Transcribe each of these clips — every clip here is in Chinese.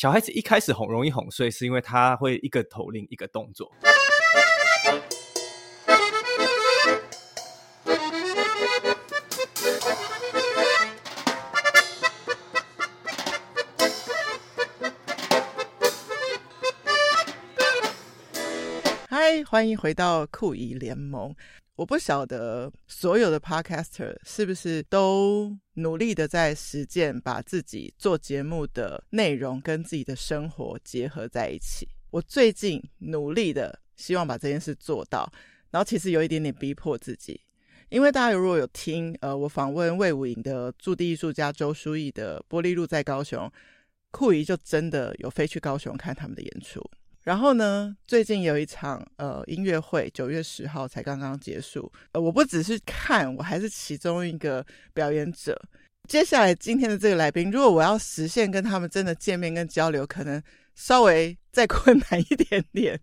小孩子一开始哄容易哄睡，是因为他会一个头令一个动作。欢迎回到酷姨联盟。我不晓得所有的 podcaster 是不是都努力的在实践，把自己做节目的内容跟自己的生活结合在一起。我最近努力的希望把这件事做到，然后其实有一点点逼迫自己，因为大家如果有听呃我访问魏武营的驻地艺术家周书毅的《玻璃路在高雄》，酷姨就真的有飞去高雄看他们的演出。然后呢，最近有一场呃音乐会，九月十号才刚刚结束。呃，我不只是看，我还是其中一个表演者。接下来今天的这个来宾，如果我要实现跟他们真的见面跟交流，可能稍微 再困难一点点，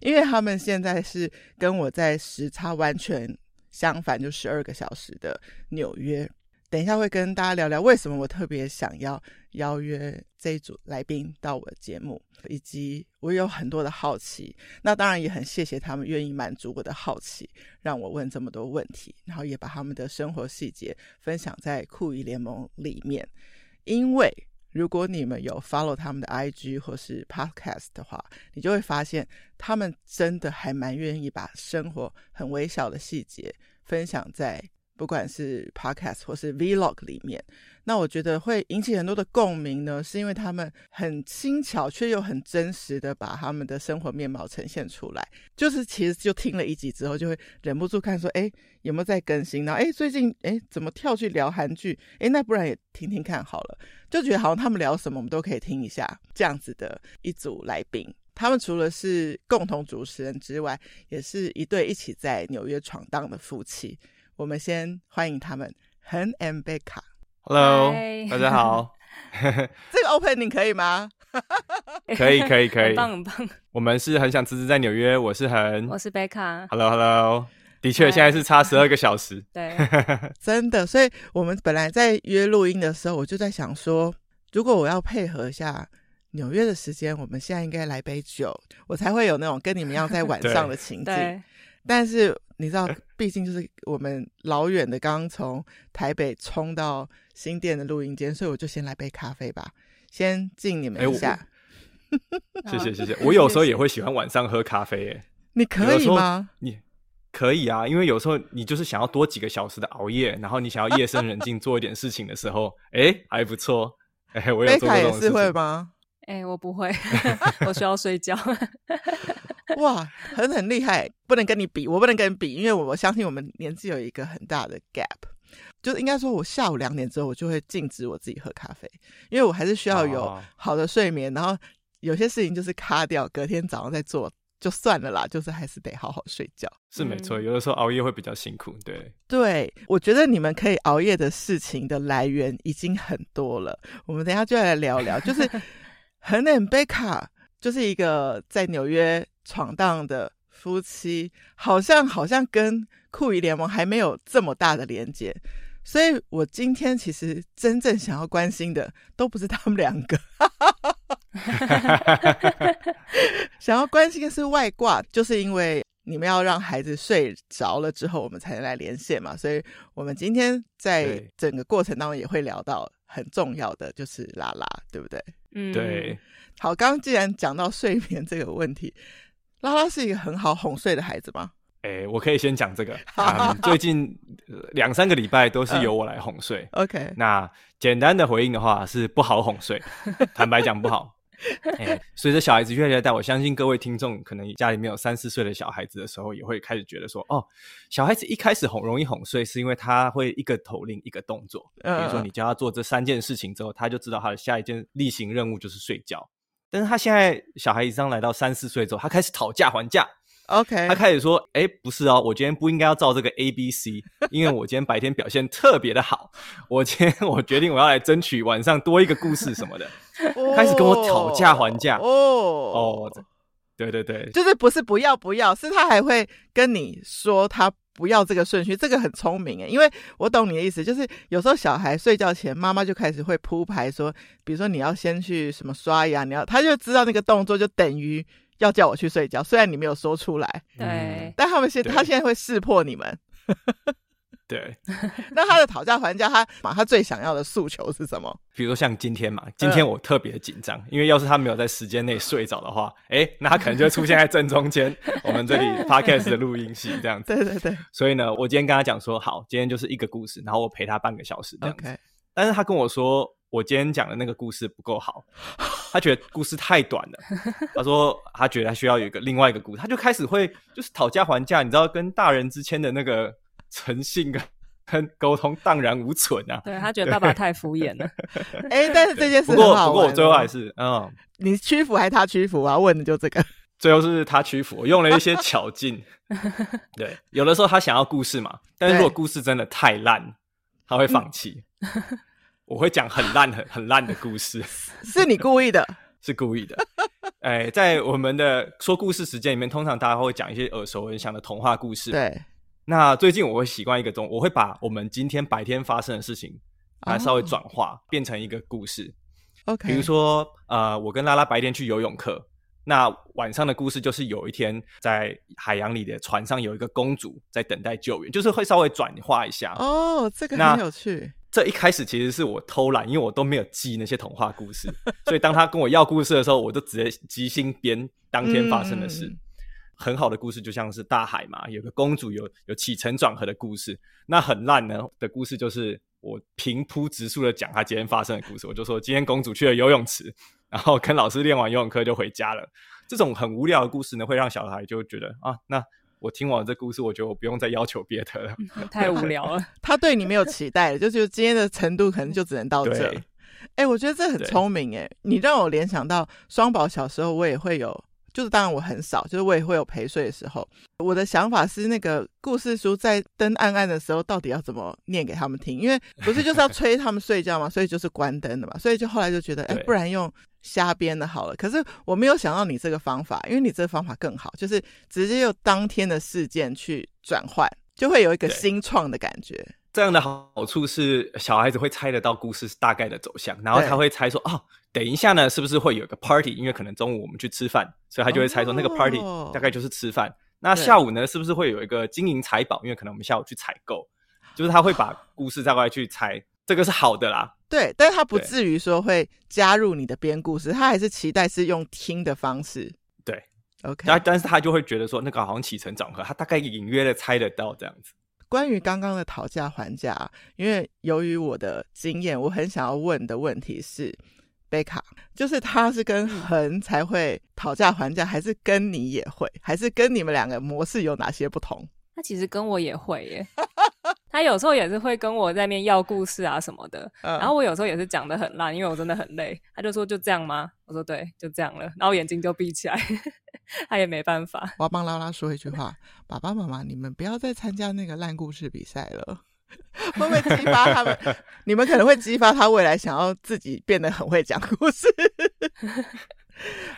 因为他们现在是跟我在时差完全相反，就十二个小时的纽约。等一下会跟大家聊聊为什么我特别想要邀约这一组来宾到我的节目，以及我有很多的好奇。那当然也很谢谢他们愿意满足我的好奇，让我问这么多问题，然后也把他们的生活细节分享在酷姨联盟里面。因为如果你们有 follow 他们的 IG 或是 Podcast 的话，你就会发现他们真的还蛮愿意把生活很微小的细节分享在。不管是 podcast 或是 vlog 里面，那我觉得会引起很多的共鸣呢，是因为他们很轻巧却又很真实的把他们的生活面貌呈现出来。就是其实就听了一集之后，就会忍不住看说，哎，有没有在更新？然后哎，最近哎怎么跳去聊韩剧？哎，那不然也听听看好了。就觉得好像他们聊什么，我们都可以听一下。这样子的一组来宾，他们除了是共同主持人之外，也是一对一起在纽约闯荡的夫妻。我们先欢迎他们，恒 and 贝卡。Hello，大家好。这个 opening 可以吗？可以，可以，可以。很棒，很棒。我们是很想辞职在纽约，我是恒，我是贝卡。Hello，Hello。的确，现在是差十二个小时。对，真的。所以我们本来在约录音的时候，我就在想说，如果我要配合一下纽约的时间，我们现在应该来杯酒，我才会有那种跟你们一样在晚上的情景。但是你知道，毕竟就是我们老远的，刚刚从台北冲到新店的录音间，所以我就先来杯咖啡吧，先敬你们一下。谢谢谢谢，我有时候也会喜欢晚上喝咖啡，哎，你可以吗？你可以啊，因为有时候你就是想要多几个小时的熬夜，然后你想要夜深人静做一点事情的时候，哎，还不错。哎，我有做过这种事情。也是会吗？哎，我不会，我需要睡觉。哇，很很厉害，不能跟你比，我不能跟你比，因为我我相信我们年纪有一个很大的 gap，就是应该说，我下午两点之后，我就会禁止我自己喝咖啡，因为我还是需要有好的睡眠，然后有些事情就是卡掉，隔天早上再做就算了啦，就是还是得好好睡觉。是没错，有的时候熬夜会比较辛苦，对。对，我觉得你们可以熬夜的事情的来源已经很多了，我们等一下就要来聊聊，就是 恒 and 贝卡就是一个在纽约。闯荡的夫妻好像好像跟酷姨联盟还没有这么大的连接，所以我今天其实真正想要关心的都不是他们两个，想要关心的是外挂，就是因为你们要让孩子睡着了之后，我们才能来连线嘛，所以我们今天在整个过程当中也会聊到很重要的，就是拉拉，对不对？嗯，对。好，刚刚既然讲到睡眠这个问题。拉拉是一个很好哄睡的孩子吗？哎、欸，我可以先讲这个。嗯、最近两三个礼拜都是由我来哄睡。Uh, OK，那简单的回应的话是不好哄睡，坦白讲不好。哎、欸，随着小孩子越来越大，我相信各位听众可能家里面有三四岁的小孩子的时候，也会开始觉得说，哦，小孩子一开始哄容易哄睡，是因为他会一个口令一个动作。比如说你教他做这三件事情之后，他就知道他的下一件例行任务就是睡觉。但是他现在小孩已经来到三四岁之后，他开始讨价还价。OK，他开始说：“哎，不是哦，我今天不应该要照这个 A B C，因为我今天白天表现特别的好。我今天我决定我要来争取晚上多一个故事什么的。Oh, 开始跟我讨价还价。哦哦，对对对，就是不是不要不要，是他还会跟你说他不要这个顺序，这个很聪明诶，因为我懂你的意思，就是有时候小孩睡觉前，妈妈就开始会铺排说，比如说你要先去什么刷牙，你要他就知道那个动作就等于要叫我去睡觉，虽然你没有说出来，对，但他们现他现在会识破你们。对，那他的讨价还价，他嘛，他最想要的诉求是什么？比如说像今天嘛，今天我特别紧张，嗯、因为要是他没有在时间内睡着的话，哎、欸，那他可能就会出现在正中间，我们这里 podcast 的录音室这样子。对对对。所以呢，我今天跟他讲说，好，今天就是一个故事，然后我陪他半个小时这样子。但是他跟我说，我今天讲的那个故事不够好，他觉得故事太短了。他说他觉得他需要有一个另外一个故事，他就开始会就是讨价还价，你知道，跟大人之间的那个。诚信跟跟沟通荡然无存啊！对，他觉得爸爸太敷衍了。哎、欸，但是这件事不过不过我最后还是嗯，你屈服还是他屈服啊？问的就这个。最后是他屈服，我用了一些巧劲。对，有的时候他想要故事嘛，但是如果故事真的太烂，他会放弃。我会讲很烂很很烂的故事，是你故意的，是故意的。哎、欸，在我们的说故事时间里面，通常大家会讲一些耳熟能详的童话故事。对。那最近我会习惯一个中，我会把我们今天白天发生的事情，来，稍微转化、oh. 变成一个故事。OK，比如说，呃，我跟拉拉白天去游泳课，那晚上的故事就是有一天在海洋里的船上有一个公主在等待救援，就是会稍微转化一下。哦，oh, 这个很有趣。这一开始其实是我偷懒，因为我都没有记那些童话故事，所以当他跟我要故事的时候，我就直接即兴编当天发生的事。嗯很好的故事就像是大海嘛，有个公主有有起承转合的故事。那很烂呢的故事就是我平铺直述的讲她今天发生的故事。我就说今天公主去了游泳池，然后跟老师练完游泳课就回家了。这种很无聊的故事呢，会让小孩就觉得啊，那我听完这故事，我觉得我不用再要求别的了，太无聊了。他对你没有期待了，就觉得今天的程度可能就只能到这。哎、欸，我觉得这很聪明哎，你让我联想到双宝小时候，我也会有。就是当然我很少，就是我也会有陪睡的时候。我的想法是，那个故事书在灯暗暗的时候，到底要怎么念给他们听？因为不是就是要 催他们睡觉嘛，所以就是关灯的嘛。所以就后来就觉得，哎，不然用瞎编的好了。可是我没有想到你这个方法，因为你这个方法更好，就是直接用当天的事件去转换，就会有一个新创的感觉。这样的好处是，小孩子会猜得到故事大概的走向，然后他会猜说，哦。等一下呢，是不是会有个 party？因为可能中午我们去吃饭，所以他就会猜说那个 party 大概就是吃饭。Oh, 那下午呢，是不是会有一个金银财宝？因为可能我们下午去采购，就是他会把故事大概去猜，这个是好的啦。对，但是他不至于说会加入你的编故事，他还是期待是用听的方式。对，OK。但但是他就会觉得说那个好像起承转合，他大概隐约的猜得到这样子。关于刚刚的讨价还价，因为由于我的经验，我很想要问的问题是。贝卡，就是他是跟恒才会讨价还价，还是跟你也会，还是跟你们两个模式有哪些不同？他其实跟我也会耶，他有时候也是会跟我在那边要故事啊什么的，嗯、然后我有时候也是讲的很烂，因为我真的很累。他就说就这样吗？我说对，就这样了，然后眼睛就闭起来，他也没办法。我要帮拉拉说一句话：爸爸妈妈，你们不要再参加那个烂故事比赛了。会不会激发他们？你们可能会激发他未来想要自己变得很会讲故事。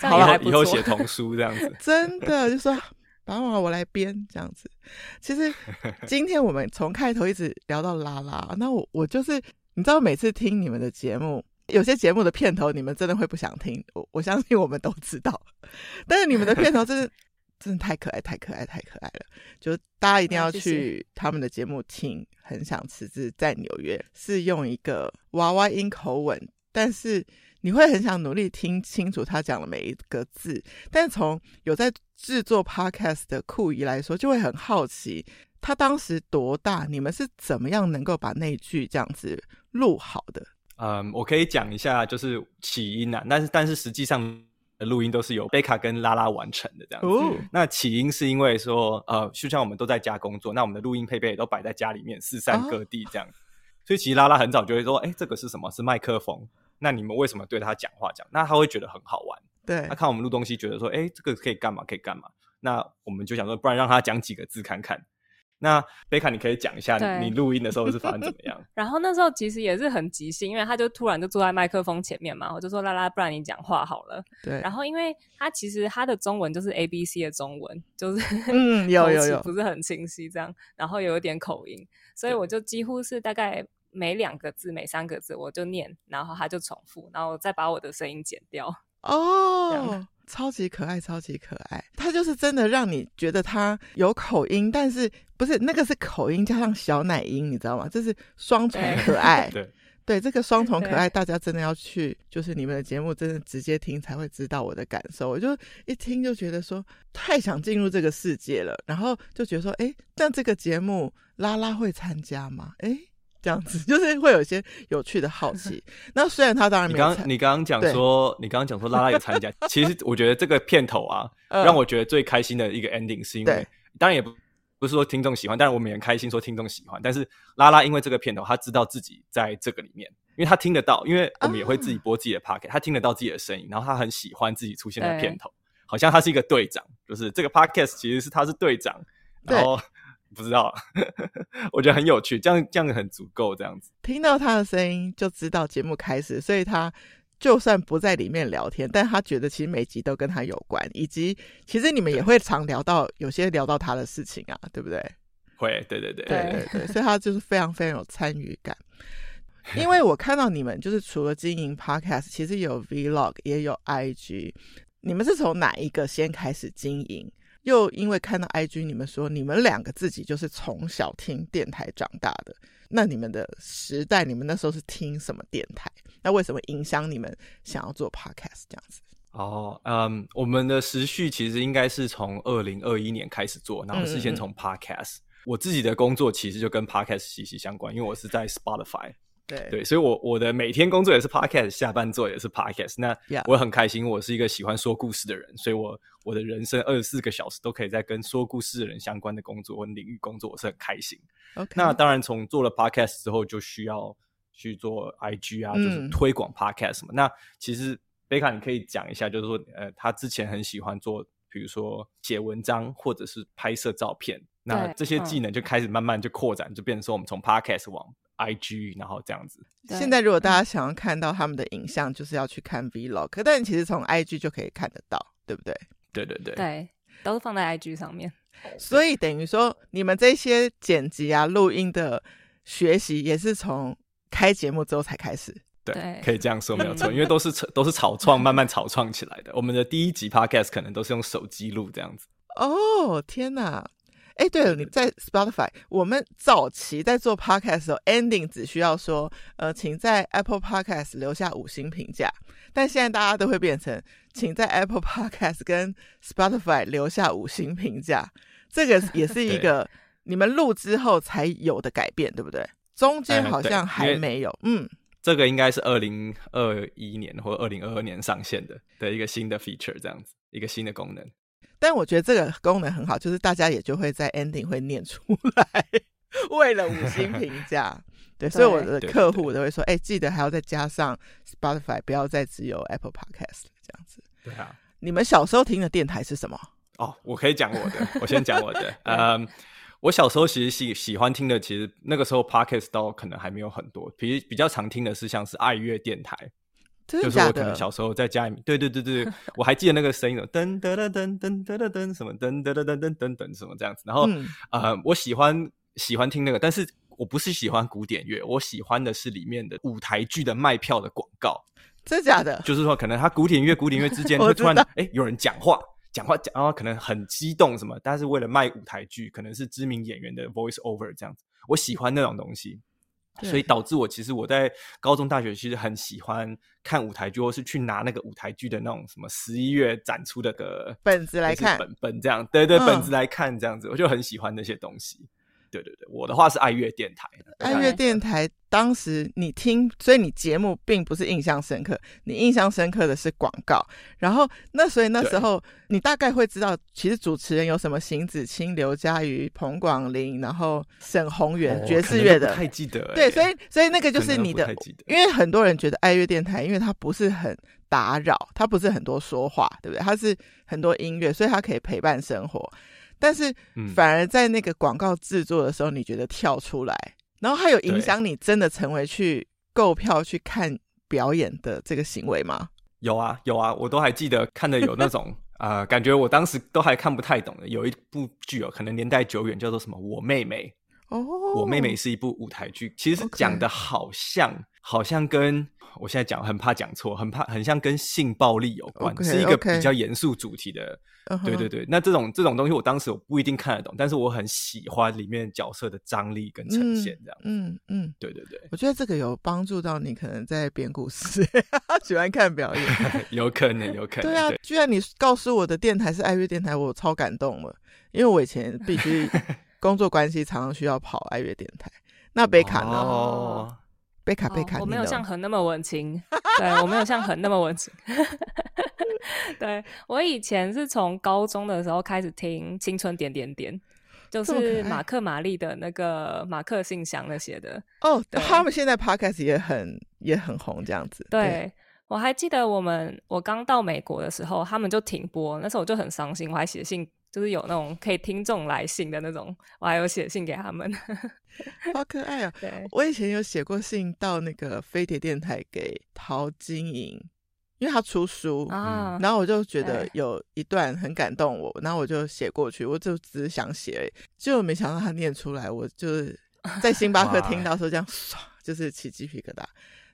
好了，以后写童书这样子，真的就说爸爸妈妈我来编这样子。其实 今天我们从开头一直聊到拉拉，那我我就是你知道，每次听你们的节目，有些节目的片头你们真的会不想听，我我相信我们都知道，但是你们的片头真是。真的太可爱，太可爱，太可爱了！就大家一定要去他们的节目听。很想辞职在纽约，是用一个娃娃音口吻，但是你会很想努力听清楚他讲的每一个字。但从有在制作 podcast 的酷姨来说，就会很好奇，他当时多大？你们是怎么样能够把那句这样子录好的？嗯，我可以讲一下，就是起因啊，但是但是实际上。录音都是由贝卡跟拉拉完成的这样子。哦、那起因是因为说，呃，就像我们都在家工作，那我们的录音配备也都摆在家里面，四散各地这样。哦、所以其实拉拉很早就会说，哎、欸，这个是什么？是麦克风。那你们为什么对他讲话讲？那他会觉得很好玩。对。他看我们录东西，觉得说，哎、欸，这个可以干嘛？可以干嘛？那我们就想说，不然让他讲几个字看看。那贝卡，你可以讲一下你录音的时候是发生怎么样？然后那时候其实也是很即兴，因为他就突然就坐在麦克风前面嘛，我就说拉拉，不然你讲话好了。对。然后因为他其实他的中文就是 A B C 的中文，就是 嗯有有有不是很清晰这样，然后有一点口音，所以我就几乎是大概每两个字每三个字我就念，然后他就重复，然后再把我的声音剪掉。哦。超级可爱，超级可爱。他就是真的让你觉得他有口音，但是不是那个是口音加上小奶音，你知道吗？这是双重可爱。对 对，这个双重可爱，大家真的要去，就是你们的节目真的直接听才会知道我的感受。我就一听就觉得说太想进入这个世界了，然后就觉得说，哎，但这个节目拉拉会参加吗？哎。这样子 就是会有一些有趣的好奇。那虽然他当然没有，你刚你刚刚讲说，你刚刚讲说拉拉有参加，其实我觉得这个片头啊，让我觉得最开心的一个 ending 是因为，当然也不不是说听众喜欢，但是我们也很开心说听众喜欢。但是拉拉因为这个片头，他知道自己在这个里面，因为他听得到，因为我们也会自己播自己的 podcast，他听得到自己的声音，然后他很喜欢自己出现的片头，好像他是一个队长，就是这个 podcast 其实是他是队长，然后。不知道，我觉得很有趣，这样这样很足够，这样子听到他的声音就知道节目开始，所以他就算不在里面聊天，但他觉得其实每集都跟他有关，以及其实你们也会常聊到有些聊到他的事情啊，对不对？会，对对对，对对对，所以他就是非常非常有参与感。因为我看到你们就是除了经营 Podcast，其实有 Vlog 也有 IG，你们是从哪一个先开始经营？又因为看到 IG，你们说你们两个自己就是从小听电台长大的，那你们的时代，你们那时候是听什么电台？那为什么影响你们想要做 Podcast 这样子？哦，嗯，我们的时序其实应该是从二零二一年开始做，然后是先从 Podcast。嗯嗯。我自己的工作其实就跟 Podcast 息息相关，因为我是在 Spotify。对对，所以我我的每天工作也是 podcast，下班做也是 podcast。那我很开心，我是一个喜欢说故事的人，所以我我的人生二十四个小时都可以在跟说故事的人相关的工作或领域工作，我是很开心。那当然，从做了 podcast 之后，就需要去做 IG 啊，就是推广 podcast 什么。嗯、那其实贝卡，你可以讲一下，就是说，呃，他之前很喜欢做，比如说写文章或者是拍摄照片，那这些技能就开始慢慢就扩展，就变成说我们从 podcast 往。IG，然后这样子。现在如果大家想要看到他们的影像，就是要去看 Vlog，但其实从 IG 就可以看得到，对不对？对对对，对，都是放在 IG 上面。所以等于说，你们这些剪辑啊、录音的学习，也是从开节目之后才开始。对，对可以这样说没有错，因为都是都是草创，慢慢草创起来的。我们的第一集 Podcast 可能都是用手机录这样子。哦，天哪！哎，对了，你在 Spotify，我们早期在做 Podcast 的时候，ending 只需要说，呃，请在 Apple Podcast 留下五星评价。但现在大家都会变成，请在 Apple Podcast 跟 Spotify 留下五星评价。这个也是一个你们录之后才有的改变，对不对？中间好像还没有。嗯，这个应该是二零二一年或二零二二年上线的的一个新的 feature，这样子一个新的功能。但我觉得这个功能很好，就是大家也就会在 ending 会念出来，为了五星评价。对，所以我的客户都会说，哎、欸，记得还要再加上 Spotify，不要再只有 Apple Podcast 这样子。对啊，你们小时候听的电台是什么？哦，我可以讲我的，我先讲我的。嗯，我小时候其实喜喜欢听的，其实那个时候 Podcast 都可能还没有很多，比比较常听的是像是爱乐电台。就是我可能小时候在家里面，对对对对，我还记得那个声音，噔噔噔噔噔噔噔什么噔噔噔噔噔噔噔什么这样子。然后呃，我喜欢喜欢听那个，但是我不是喜欢古典乐，我喜欢的是里面的舞台剧的卖票的广告。真假的？就是说，可能他古典乐古典乐之间 会突然哎有人讲话讲话讲，然后可能很激动什么，但是为了卖舞台剧，可能是知名演员的 voice over 这样子。我喜欢那种东西。所以导致我其实我在高中、大学其实很喜欢看舞台剧，或是去拿那个舞台剧的那种什么十一月展出的个本子来看，本本这样，对对，本子来看这样子，我就很喜欢那些东西。对对对，我的话是爱乐电台。爱乐电台当时你听，所以你节目并不是印象深刻，你印象深刻的是广告。然后那所以那时候你大概会知道，其实主持人有什么邢子清、刘佳瑜、彭广林，然后沈宏元爵士乐的，不太记得。对，所以所以那个就是你的，因为很多人觉得爱乐电台，因为它不是很打扰，它不是很多说话，对不对？它是很多音乐，所以它可以陪伴生活。但是反而在那个广告制作的时候，你觉得跳出来，然后还有影响你真的成为去购票去看表演的这个行为吗？有啊，有啊，我都还记得看的有那种啊、呃，感觉我当时都还看不太懂的。有一部剧哦，可能年代久远，叫做什么《我妹妹》哦，《我妹妹》是一部舞台剧，其实讲的好像.好像跟。我现在讲很怕讲错，很怕很像跟性暴力有关，okay, 是一个比较严肃主题的。对对对，那这种这种东西，我当时我不一定看得懂，但是我很喜欢里面角色的张力跟呈现，这样。嗯嗯，嗯对对对，我觉得这个有帮助到你，可能在编故事，喜欢看表演，有可能有可能。对啊，对居然你告诉我的电台是爱乐电台，我超感动了，因为我以前必须工作关系，常常需要跑爱乐电台。那贝卡呢？哦贝卡贝卡，我没有像恒那么文青，对，我没有像恒那么文青。对，我以前是从高中的时候开始听《青春点点点》，就是马克玛丽的那个马克信箱那些的。哦，他们现在 Podcast 也很也很红，这样子。对，对我还记得我们我刚到美国的时候，他们就停播，那时候我就很伤心，我还写信。就是有那种可以听众来信的那种，我还有写信给他们，好可爱啊！对，我以前有写过信到那个飞碟电台给陶晶莹，因为他出书啊，然后我就觉得有一段很感动我，然后我就写过去，我就只是想写，结果没想到他念出来，我就是在星巴克听到说这样，唰，就是起鸡皮疙瘩，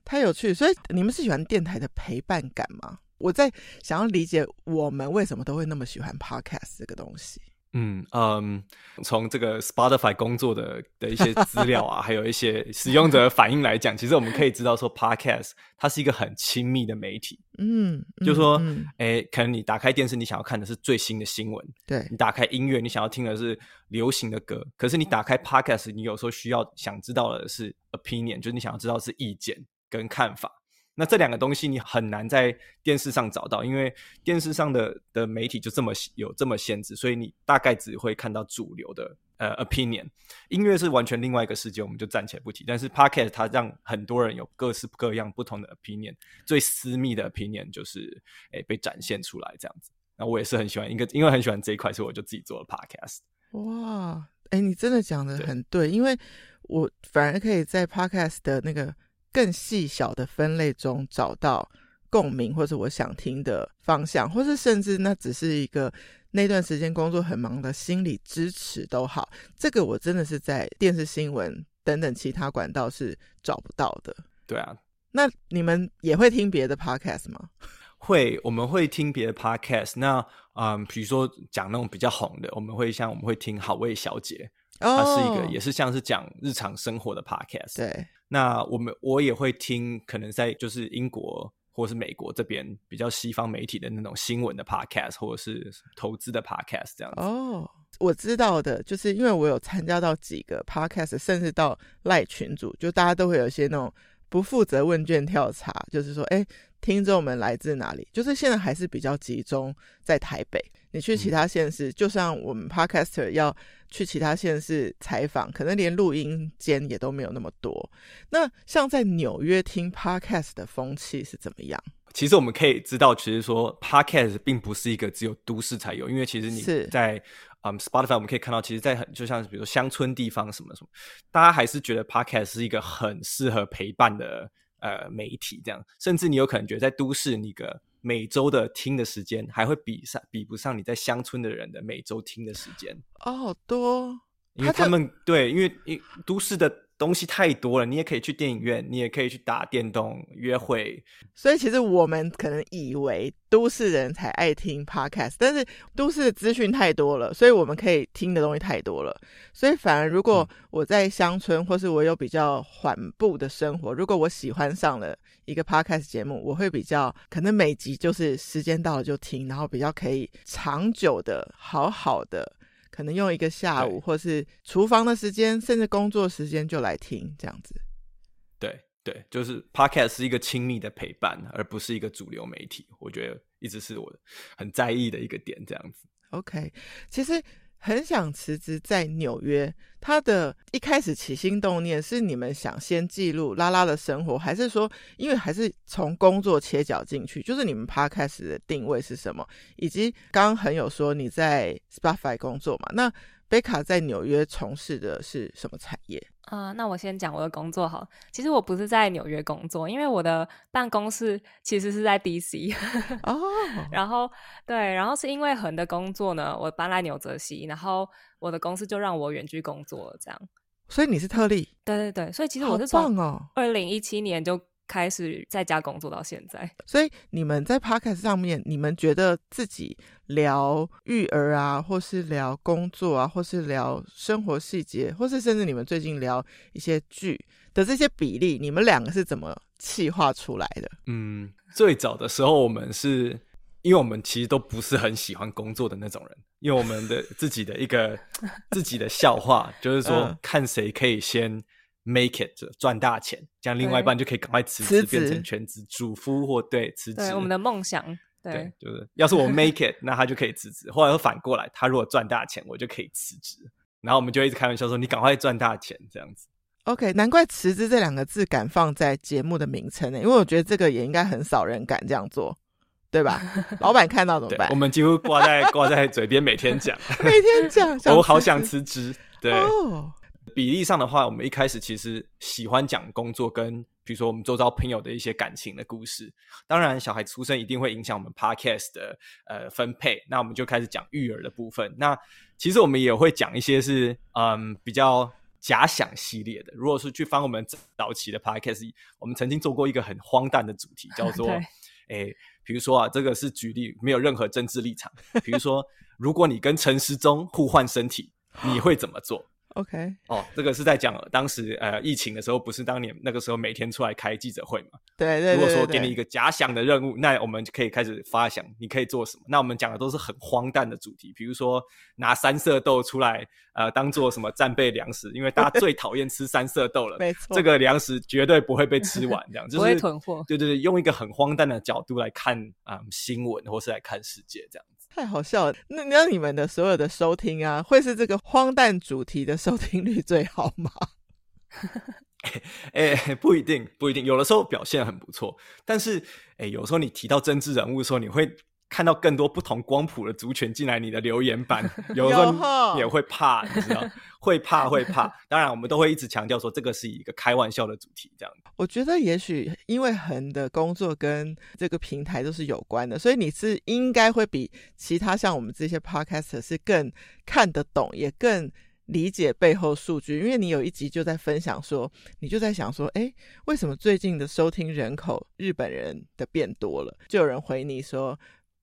太有趣。所以你们是喜欢电台的陪伴感吗？我在想要理解我们为什么都会那么喜欢 podcast 这个东西。嗯嗯，从这个 Spotify 工作的的一些资料啊，还有一些使用者的反应来讲，其实我们可以知道说，podcast 它是一个很亲密的媒体。嗯，嗯就是说，哎、可能你打开电视，你想要看的是最新的新闻；对，你打开音乐，你想要听的是流行的歌。可是你打开 podcast，你有时候需要想知道的是 opinion，就是你想要知道的是意见跟看法。那这两个东西你很难在电视上找到，因为电视上的的媒体就这么有这么限制，所以你大概只会看到主流的呃 opinion。音乐是完全另外一个世界，我们就暂且不提。但是 podcast 它让很多人有各式各样不同的 opinion，最私密的 opinion 就是诶被展现出来这样子。那我也是很喜欢一个，因为很喜欢这一块，所以我就自己做了 podcast。哇，诶，你真的讲的很对，对，因为我反而可以在 podcast 的那个。更细小的分类中找到共鸣，或者我想听的方向，或是甚至那只是一个那段时间工作很忙的心理支持都好。这个我真的是在电视新闻等等其他管道是找不到的。对啊，那你们也会听别的 podcast 吗？会，我们会听别的 podcast。那嗯，比如说讲那种比较红的，我们会像我们会听好味小姐，它是一个也是像是讲日常生活的 podcast。对。那我们我也会听，可能在就是英国或是美国这边比较西方媒体的那种新闻的 podcast，或者是投资的 podcast 这样子。哦，我知道的，就是因为我有参加到几个 podcast，甚至到赖群组，就大家都会有一些那种不负责问卷调查，就是说，哎，听众们来自哪里？就是现在还是比较集中在台北。你去其他县市，嗯、就像我们 podcaster 要去其他县市采访，可能连录音间也都没有那么多。那像在纽约听 podcast 的风气是怎么样？其实我们可以知道，其实说 podcast 并不是一个只有都市才有，因为其实你在是嗯 Spotify 我们可以看到，其实，在很就像比如说乡村地方什么什么，大家还是觉得 podcast 是一个很适合陪伴的呃媒体，这样，甚至你有可能觉得在都市那个。每周的听的时间还会比上比不上你在乡村的人的每周听的时间哦，好多，因为他们对，因为因都市的。东西太多了，你也可以去电影院，你也可以去打电动、约会。所以其实我们可能以为都市人才爱听 podcast，但是都市的资讯太多了，所以我们可以听的东西太多了。所以反而如果我在乡村，或是我有比较缓步的生活，如果我喜欢上了一个 podcast 节目，我会比较可能每集就是时间到了就听，然后比较可以长久的好好的。可能用一个下午，或是厨房的时间，甚至工作时间就来听这样子。对对，就是 Podcast 是一个亲密的陪伴，而不是一个主流媒体。我觉得一直是我很在意的一个点，这样子。OK，其实很想辞职在纽约，他的一开始起心动念是你们想先记录拉拉的生活，还是说因为还是从工作切角进去？就是你们 Podcast 的定位是什么？以及刚刚很有说你在 Spotify 工作嘛？那贝卡在纽约从事的是什么产业？啊、呃，那我先讲我的工作好。其实我不是在纽约工作，因为我的办公室其实是在 DC。哦。然后对，然后是因为恒的工作呢，我搬来纽泽西，然后我的公司就让我远距工作，这样。所以你是特例？对对对，所以其实我是从二零一七年就。开始在家工作到现在，所以你们在 Podcast 上面，你们觉得自己聊育儿啊，或是聊工作啊，或是聊生活细节，或是甚至你们最近聊一些剧的这些比例，你们两个是怎么气化出来的？嗯，最早的时候，我们是因为我们其实都不是很喜欢工作的那种人，因为我们的自己的一个 自己的笑话，就是说看谁可以先。Make it 赚大钱，这样另外一半就可以赶快辞职，变成全职主夫或对辞职。对，我们的梦想，对，对就是要是我 make it，那他就可以辞职。后来又反过来，他如果赚大钱，我就可以辞职。然后我们就一直开玩笑说：“你赶快赚大钱。”这样子。OK，难怪辞职这两个字敢放在节目的名称呢，因为我觉得这个也应该很少人敢这样做，对吧？老板看到怎么办？我们几乎挂在挂在嘴边，每天讲，每天讲。我好想辞职，对。Oh. 比例上的话，我们一开始其实喜欢讲工作跟，比如说我们周遭朋友的一些感情的故事。当然，小孩出生一定会影响我们 podcast 的呃分配，那我们就开始讲育儿的部分。那其实我们也会讲一些是嗯比较假想系列的。如果是去翻我们早期的 podcast，我们曾经做过一个很荒诞的主题，叫做 诶，比如说啊，这个是举例，没有任何政治立场。比如说，如果你跟陈时中互换身体，你会怎么做？OK，哦，这个是在讲当时呃疫情的时候，不是当年那个时候每天出来开记者会嘛？对对，对对对。如果说给你一个假想的任务，那我们就可以开始发想，你可以做什么？那我们讲的都是很荒诞的主题，比如说拿三色豆出来呃当做什么战备粮食，因为大家最讨厌吃三色豆了，没错，这个粮食绝对不会被吃完，这样 就是不会囤货。对对对，用一个很荒诞的角度来看啊、呃、新闻或是来看世界这样。太好笑了！那那你们的所有的收听啊，会是这个荒诞主题的收听率最好吗？哎、欸，不一定，不一定。有的时候表现很不错，但是哎、有时候你提到政治人物的时候，你会。看到更多不同光谱的族群进来你的留言板，有时候也会怕，你知道，会怕会怕。当然，我们都会一直强调说，这个是一个开玩笑的主题，这样。我觉得也许因为恒的工作跟这个平台都是有关的，所以你是应该会比其他像我们这些 podcaster 是更看得懂，也更理解背后数据。因为你有一集就在分享说，你就在想说，哎，为什么最近的收听人口日本人的变多了？就有人回你说。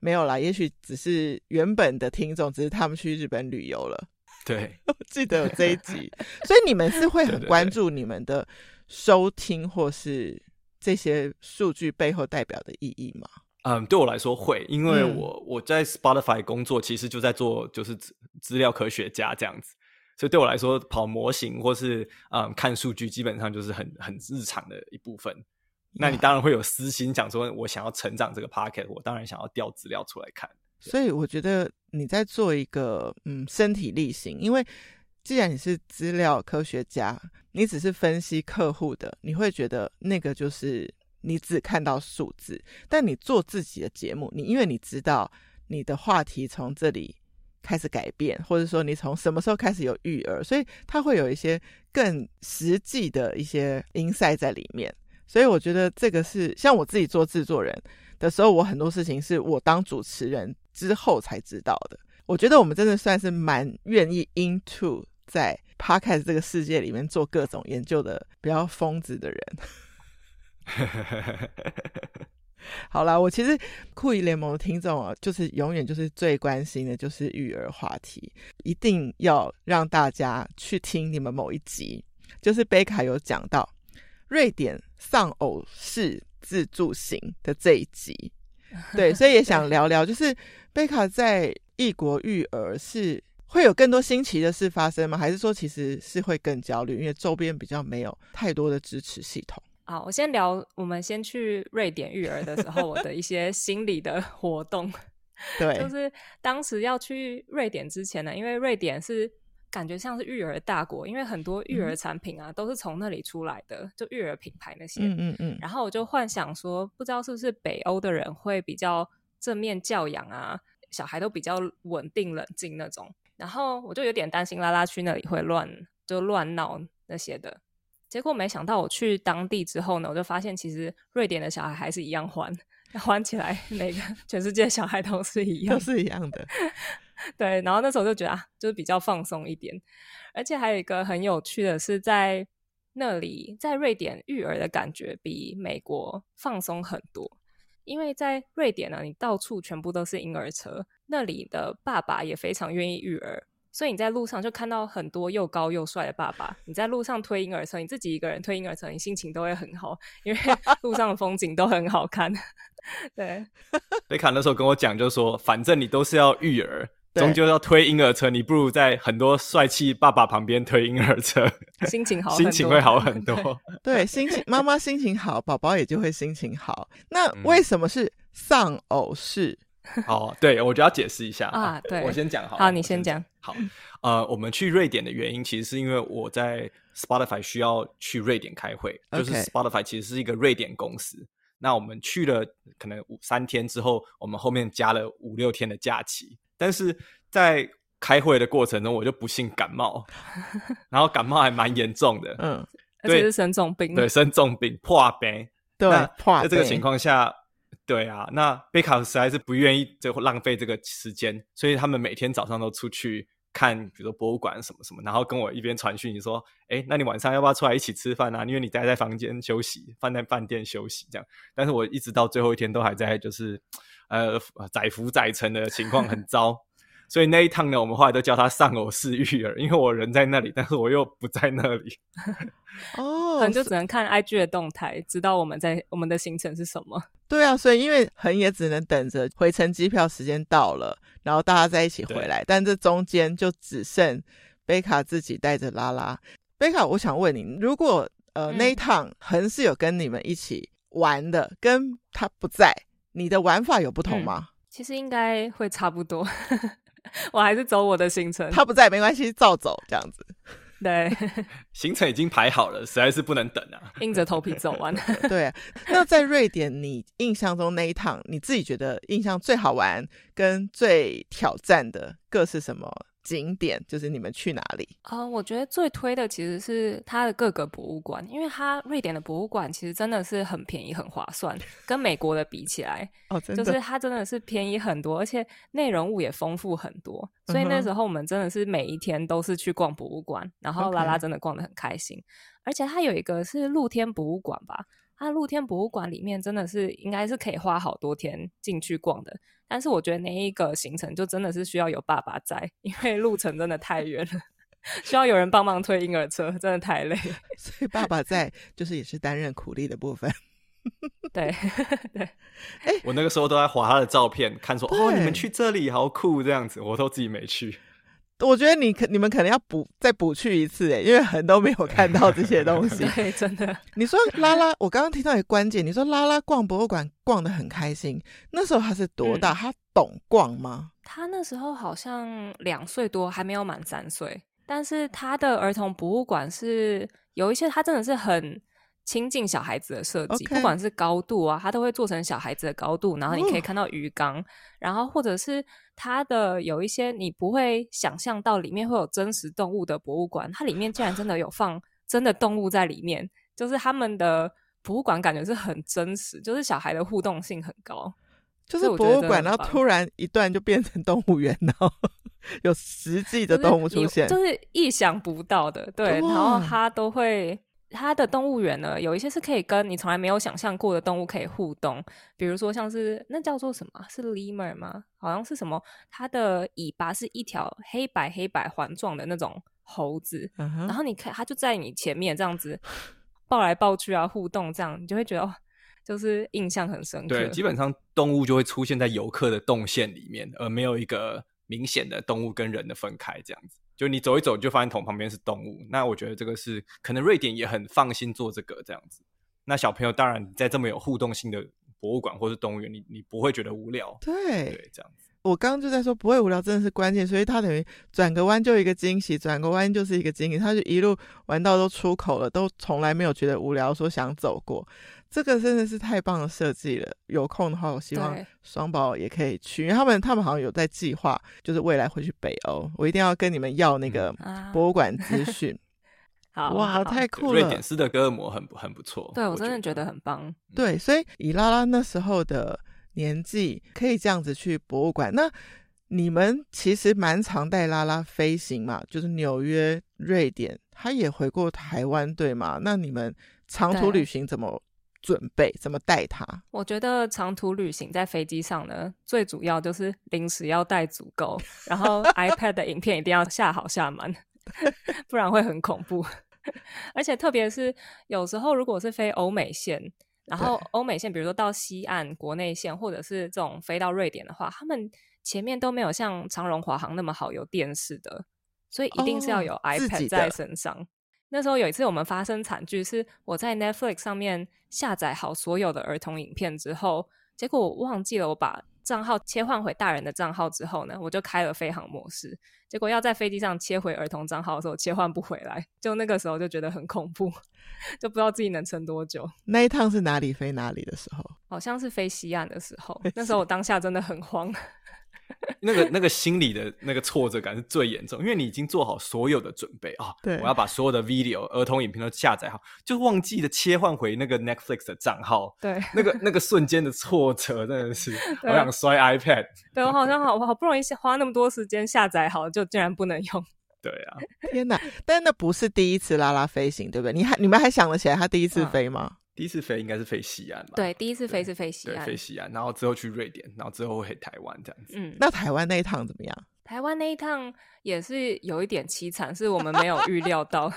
没有啦，也许只是原本的听众，只是他们去日本旅游了。对，我记得有这一集，所以你们是会很关注你们的收听或是这些数据背后代表的意义吗？嗯，对我来说会，因为我我在 Spotify 工作，其实就在做就是资资料科学家这样子，所以对我来说，跑模型或是嗯看数据，基本上就是很很日常的一部分。那你当然会有私心，讲说我想要成长这个 pocket，我当然想要调资料出来看。所以我觉得你在做一个嗯身体力行，因为既然你是资料科学家，你只是分析客户的，你会觉得那个就是你只看到数字。但你做自己的节目，你因为你知道你的话题从这里开始改变，或者说你从什么时候开始有育儿，所以它会有一些更实际的一些 insight 在里面。所以我觉得这个是像我自己做制作人的时候，我很多事情是我当主持人之后才知道的。我觉得我们真的算是蛮愿意 into 在 podcast 这个世界里面做各种研究的比较疯子的人。好啦，我其实酷姨联盟的听众啊，就是永远就是最关心的就是育儿话题，一定要让大家去听你们某一集，就是贝卡有讲到。瑞典丧偶式自助型的这一集，对，所以也想聊聊，就是贝卡在异国育儿是会有更多新奇的事发生吗？还是说其实是会更焦虑，因为周边比较没有太多的支持系统？好，我先聊，我们先去瑞典育儿的时候，我的一些心理的活动。对，就是当时要去瑞典之前呢，因为瑞典是感觉像是育儿大国，因为很多育儿产品啊、嗯、都是从那里出来的，就育儿品牌那些。嗯嗯嗯。然后我就幻想说，不知道是不是北欧的人会比较正面教养啊，小孩都比较稳定冷静那种。然后我就有点担心拉拉去那里会乱，就乱闹那些的。结果没想到我去当地之后呢，我就发现其实瑞典的小孩还是一样欢。欢起来，每个全世界小孩都是一样，都是一样的。对，然后那时候就觉得啊，就是比较放松一点。而且还有一个很有趣的是，在那里，在瑞典育儿的感觉比美国放松很多。因为在瑞典呢，你到处全部都是婴儿车，那里的爸爸也非常愿意育儿。所以你在路上就看到很多又高又帅的爸爸。你在路上推婴儿车，你自己一个人推婴儿车，你心情都会很好，因为 路上的风景都很好看。对，贝卡那时候跟我讲，就是说，反正你都是要育儿，终究要推婴儿车，你不如在很多帅气爸爸旁边推婴儿车，心情好，心情会好很多。对，心情妈妈心情好，宝宝也就会心情好。那为什么是丧偶式？哦，对，我就要解释一下啊。对，我先讲好。好，你先讲。好，呃，我们去瑞典的原因，其实是因为我在 Spotify 需要去瑞典开会就是 Spotify 其实是一个瑞典公司。那我们去了可能五三天之后，我们后面加了五六天的假期。但是在开会的过程中，我就不幸感冒，然后感冒还蛮严重的，嗯，而且是生重病，对，生重病破病。对，破在这个情况下。对啊，那贝卡实在是不愿意就浪费这个时间，所以他们每天早上都出去看，比如说博物馆什么什么，然后跟我一边传讯，你说，哎，那你晚上要不要出来一起吃饭啊？因为你待在房间休息，放在饭店休息这样。但是我一直到最后一天都还在，就是呃载浮载沉的情况很糟。所以那一趟呢，我们后来都叫他丧偶式育儿，因为我人在那里，但是我又不在那里。哦，可能就只能看 IG 的动态，知道我们在我们的行程是什么。对啊，所以因为恒也只能等着回程机票时间到了，然后大家在一起回来，但这中间就只剩贝卡自己带着拉拉。贝卡，我想问你，如果呃、嗯、那一趟恒是有跟你们一起玩的，跟他不在，你的玩法有不同吗？嗯、其实应该会差不多。我还是走我的行程，他不在没关系，照走这样子。对，行程已经排好了，实在是不能等啊，硬着头皮走完。对，那在瑞典，你印象中那一趟，你自己觉得印象最好玩跟最挑战的各是什么？景点就是你们去哪里？啊、呃，我觉得最推的其实是它的各个博物馆，因为它瑞典的博物馆其实真的是很便宜、很划算，跟美国的比起来，哦，真的，就是它真的是便宜很多，而且内容物也丰富很多。所以那时候我们真的是每一天都是去逛博物馆，然后拉拉真的逛得很开心。而且它有一个是露天博物馆吧，它露天博物馆里面真的是应该是可以花好多天进去逛的。但是我觉得那一个行程就真的是需要有爸爸在，因为路程真的太远了，需要有人帮忙推婴儿车，真的太累。所以爸爸在就是也是担任苦力的部分。对 对，哎，我那个时候都在划他的照片，看说哦，你们去这里好酷这样子，我都自己没去。我觉得你可你们可能要补再补去一次哎，因为很多没有看到这些东西。对，真的。你说拉拉，我刚刚听到一个关键，你说拉拉逛博物馆逛得很开心，那时候他是多大？嗯、他懂逛吗？他那时候好像两岁多，还没有满三岁。但是他的儿童博物馆是有一些，他真的是很。亲近小孩子的设计.不管是高度啊，它都会做成小孩子的高度，然后你可以看到鱼缸，哦、然后或者是它的有一些你不会想象到里面会有真实动物的博物馆，它里面竟然真的有放真的动物在里面，就是他们的博物馆感觉是很真实，就是小孩的互动性很高，就是博物馆，然后突然一段就变成动物园，然后有实际的动物出现，就是、就是意想不到的，对，然后它都会。它的动物园呢，有一些是可以跟你从来没有想象过的动物可以互动，比如说像是那叫做什么？是 lemur 吗？好像是什么？它的尾巴是一条黑白黑白环状的那种猴子，然后你看它就在你前面这样子抱来抱去啊，互动这样，你就会觉得哦，就是印象很深刻。对，基本上动物就会出现在游客的动线里面，而没有一个明显的动物跟人的分开这样子。就你走一走，就发现桶旁边是动物。那我觉得这个是可能瑞典也很放心做这个这样子。那小朋友当然在这么有互动性的博物馆或是动物园，你你不会觉得无聊。对，对，这样子。我刚刚就在说不会无聊，真的是关键，所以他等于转个弯就一个惊喜，转个弯就是一个惊喜，他就一路玩到都出口了，都从来没有觉得无聊，说想走过，这个真的是太棒的设计了。有空的话，我希望双宝也可以去，因为他们他们好像有在计划，就是未来会去北欧，我一定要跟你们要那个博物馆资讯。好哇，太酷了！瑞典斯德哥尔摩很很不错，对我真的觉得很棒。对，所以以拉拉那时候的。年纪可以这样子去博物馆，那你们其实蛮常带拉拉飞行嘛，就是纽约、瑞典，他也回过台湾，对吗？那你们长途旅行怎么准备？怎么带他？我觉得长途旅行在飞机上呢，最主要就是零食要带足够，然后 iPad 的影片一定要下好下满，不然会很恐怖。而且特别是有时候如果是飞欧美线。然后欧美线，比如说到西岸国内线，或者是这种飞到瑞典的话，他们前面都没有像长荣华航那么好有电视的，所以一定是要有 iPad 在身上。哦、那时候有一次我们发生惨剧，是我在 Netflix 上面下载好所有的儿童影片之后，结果我忘记了我把账号切换回大人的账号之后呢，我就开了飞航模式。结果要在飞机上切回儿童账号的时候，切换不回来，就那个时候就觉得很恐怖，就不知道自己能撑多久。那一趟是哪里飞哪里的时候？好像是飞西岸的时候，那时候我当下真的很慌。那个那个心理的那个挫折感是最严重，因为你已经做好所有的准备啊，哦、对，我要把所有的 video 儿童影片都下载好，就忘记了切换回那个 Netflix 的账号，对，那个那个瞬间的挫折真的是，我想摔 iPad，对，我好像好我好不容易花那么多时间下载好，就竟然不能用，对啊，天哪！但那不是第一次拉拉飞行，对不对？你还你们还想得起来他第一次飞吗？嗯第一次飞应该是飞西安吧？对，第一次飞是飞西安，飞西安，然后之后去瑞典，然后之后回台湾这样子。嗯，那台湾那一趟怎么样？台湾那一趟也是有一点凄惨，是我们没有预料到。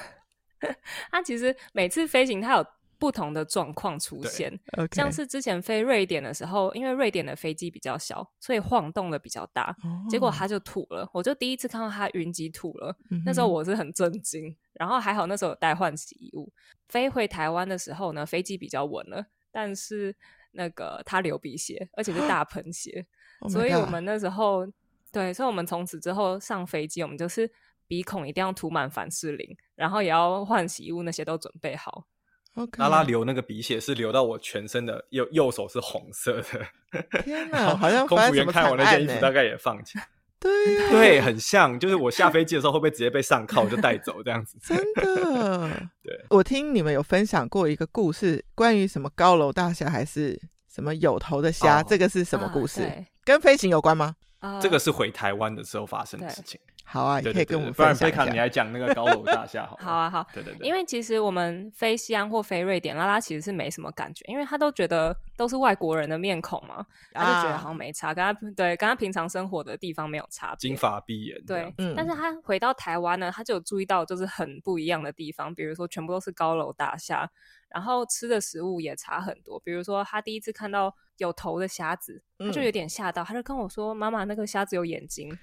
他其实每次飞行，他有。不同的状况出现，okay. 像是之前飞瑞典的时候，因为瑞典的飞机比较小，所以晃动的比较大，oh. 结果他就吐了。我就第一次看到他云集吐了，mm -hmm. 那时候我是很震惊。然后还好那时候有带换洗衣物。飞回台湾的时候呢，飞机比较稳了，但是那个他流鼻血，而且是大 喷血，oh. 所以我们那时候对，所以我们从此之后上飞机，我们就是鼻孔一定要涂满凡士林，然后也要换洗衣物，那些都准备好。Okay. 拉拉流那个鼻血是流到我全身的右右手是红色的，天哪！好像空服员看我那件衣服大概也放弃。对、啊、对，很像，就是我下飞机的时候会不会直接被上铐就带走这样子？真的。对，我听你们有分享过一个故事，关于什么高楼大厦还是什么有头的虾、哦，这个是什么故事？啊、跟飞行有关吗？啊，这个是回台湾的时候发生的事情。好啊，对对对，你可以跟我们分享一下。不然贝卡，你来讲那个高楼大厦好。好啊，好。对对对。因为其实我们飞西安或飞瑞典，拉拉其实是没什么感觉，因为他都觉得都是外国人的面孔嘛，他就觉得好像没差，跟他对跟他平常生活的地方没有差别。金发碧眼。对，嗯。但是他回到台湾呢，他就有注意到就是很不一样的地方，比如说全部都是高楼大厦，然后吃的食物也差很多。比如说他第一次看到有头的虾子，他就有点吓到，他就跟我说：“妈妈，那个虾子有眼睛。”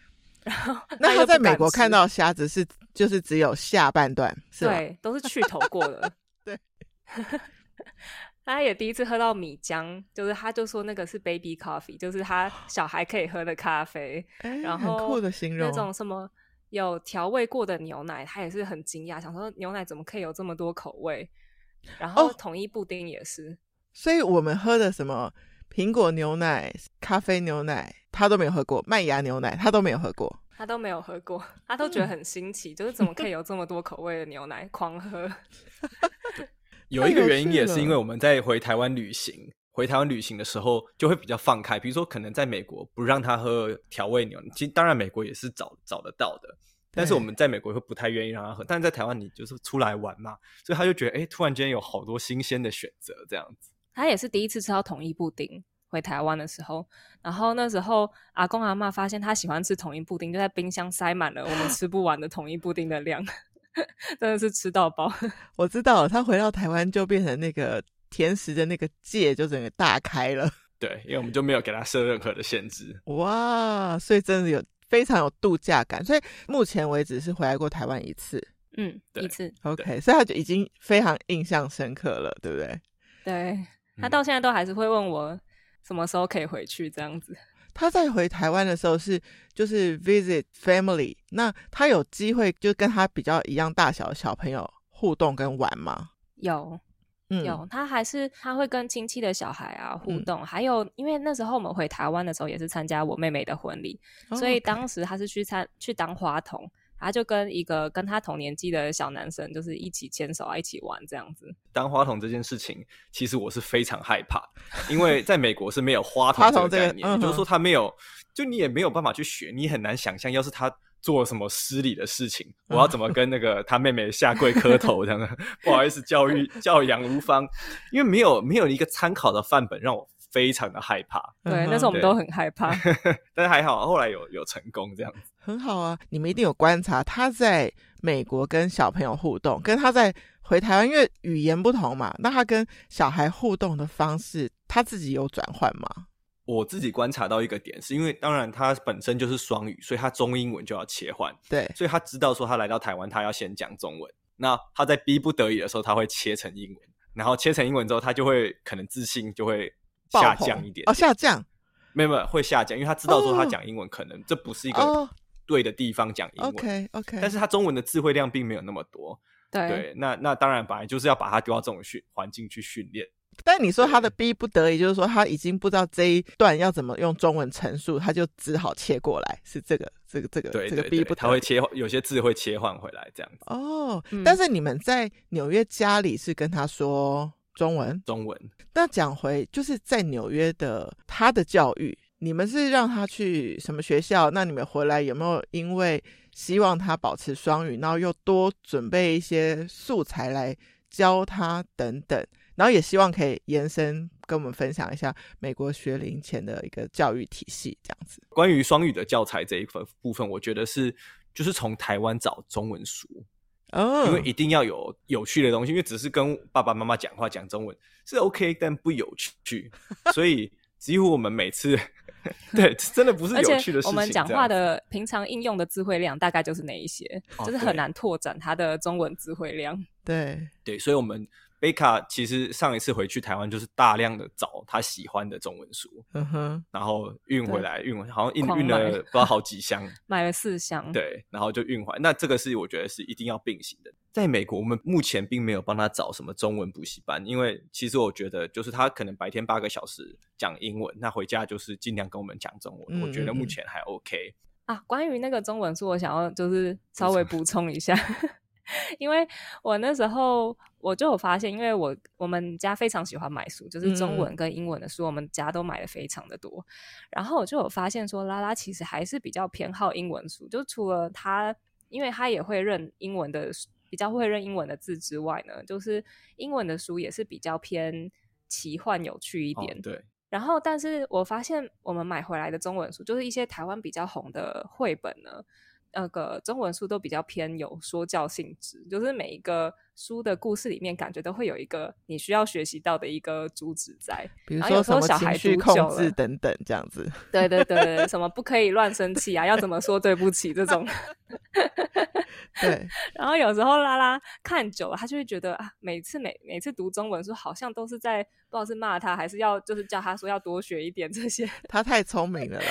然后那他在美国看到虾子是就是只有下半段，是对，都是去头过的。对，他也第一次喝到米浆，就是他就说那个是 baby coffee，就是他小孩可以喝的咖啡。欸、然后很酷的形容，那种什么有调味过的牛奶，他也是很惊讶，想说牛奶怎么可以有这么多口味。然后统一布丁也是，哦、所以我们喝的什么苹果牛奶、咖啡牛奶。他都没有喝过麦芽牛奶，他都没有喝过，他都没有喝过，他都觉得很新奇，嗯、就是怎么可以有这么多口味的牛奶，狂喝。有一个原因也是因为我们在回台湾旅行，回台湾旅行的时候就会比较放开，比如说可能在美国不让他喝调味牛奶，其实当然美国也是找找得到的，但是我们在美国会不太愿意让他喝，但是在台湾你就是出来玩嘛，所以他就觉得哎，突然间有好多新鲜的选择这样子。他也是第一次吃到统一布丁。回台湾的时候，然后那时候阿公阿妈发现他喜欢吃统一布丁，就在冰箱塞满了我们吃不完的统一布丁的量，真的是吃到饱。我知道他回到台湾就变成那个甜食的那个界就整个大开了。对，因为我们就没有给他设任何的限制。哇，所以真的有非常有度假感。所以目前为止是回来过台湾一次，嗯，一次。OK，所以他就已经非常印象深刻了，对不对？对。他到现在都还是会问我什么时候可以回去这样子。他在回台湾的时候是就是 visit family，那他有机会就跟他比较一样大小的小朋友互动跟玩吗？有。嗯、有，他还是他会跟亲戚的小孩啊互动，嗯、还有因为那时候我们回台湾的时候也是参加我妹妹的婚礼，哦、所以当时他是去参去当花童，他就跟一个跟他同年纪的小男生就是一起牵手啊，一起玩这样子。当花童这件事情，其实我是非常害怕，因为在美国是没有花童这个概念，就是说他没有，就你也没有办法去学，你很难想象要是他。做了什么失礼的事情？我要怎么跟那个他妹妹下跪磕头？这样的 不好意思，教育教养无方，因为没有没有一个参考的范本，让我非常的害怕。对，那时候我们都很害怕，但是还好，后来有有成功，这样子很好啊。你们一定有观察他在美国跟小朋友互动，跟他在回台湾，因为语言不同嘛，那他跟小孩互动的方式，他自己有转换吗？我自己观察到一个点，是因为当然他本身就是双语，所以他中英文就要切换。对，所以他知道说他来到台湾，他要先讲中文。那他在逼不得已的时候，他会切成英文，然后切成英文之后，他就会可能自信就会下降一点点。哦，下降？没有没有，会下降，因为他知道说他讲英文可能这不是一个对的地方讲英文。OK OK，但是他中文的词汇量并没有那么多。对，对，那那当然本来就是要把他丢到这种训环境去训练。但你说他的逼不得已，就是说他已经不知道这一段要怎么用中文陈述，他就只好切过来，是这个这个这个对这个逼不得已，他会切换，有些字会切换回来这样子。哦，嗯、但是你们在纽约家里是跟他说中文，中文。那讲回就是在纽约的他的教育，你们是让他去什么学校？那你们回来有没有因为希望他保持双语，然后又多准备一些素材来教他等等？然后也希望可以延伸跟我们分享一下美国学龄前的一个教育体系这样子。关于双语的教材这一份部分，我觉得是就是从台湾找中文书哦，因为一定要有有趣的东西，因为只是跟爸爸妈妈讲话讲中文是 OK，但不有趣，所以几乎我们每次 对真的不是有趣的事情。我们讲话的平常应用的智慧量大概就是那一些，哦、就是很难拓展他的中文智慧量。对对，所以我们。贝卡其实上一次回去台湾，就是大量的找他喜欢的中文书，嗯哼，然后运回来，运回好像运运了不知道好几箱，买了四箱，对，然后就运回来。那这个是我觉得是一定要并行的。在美国，我们目前并没有帮他找什么中文补习班，因为其实我觉得就是他可能白天八个小时讲英文，那回家就是尽量跟我们讲中文。嗯嗯嗯，我觉得目前还 OK 啊。关于那个中文书，我想要就是稍微补充一下。因为我那时候我就有发现，因为我我们家非常喜欢买书，就是中文跟英文的书，嗯、我们家都买的非常的多。然后我就有发现说，拉拉其实还是比较偏好英文书，就除了他，因为他也会认英文的，比较会认英文的字之外呢，就是英文的书也是比较偏奇幻有趣一点。哦、对。然后，但是我发现我们买回来的中文书，就是一些台湾比较红的绘本呢。那个中文书都比较偏有说教性质，就是每一个书的故事里面，感觉都会有一个你需要学习到的一个主旨在，比如说什么情绪控制等等这样子。对对对，什么不可以乱生气啊，要怎么说对不起这种。对，然后有时候拉拉看久了，他就会觉得啊，每次每每次读中文书，好像都是在不知道是骂他，还是要就是叫他说要多学一点这些。他太聪明了啦，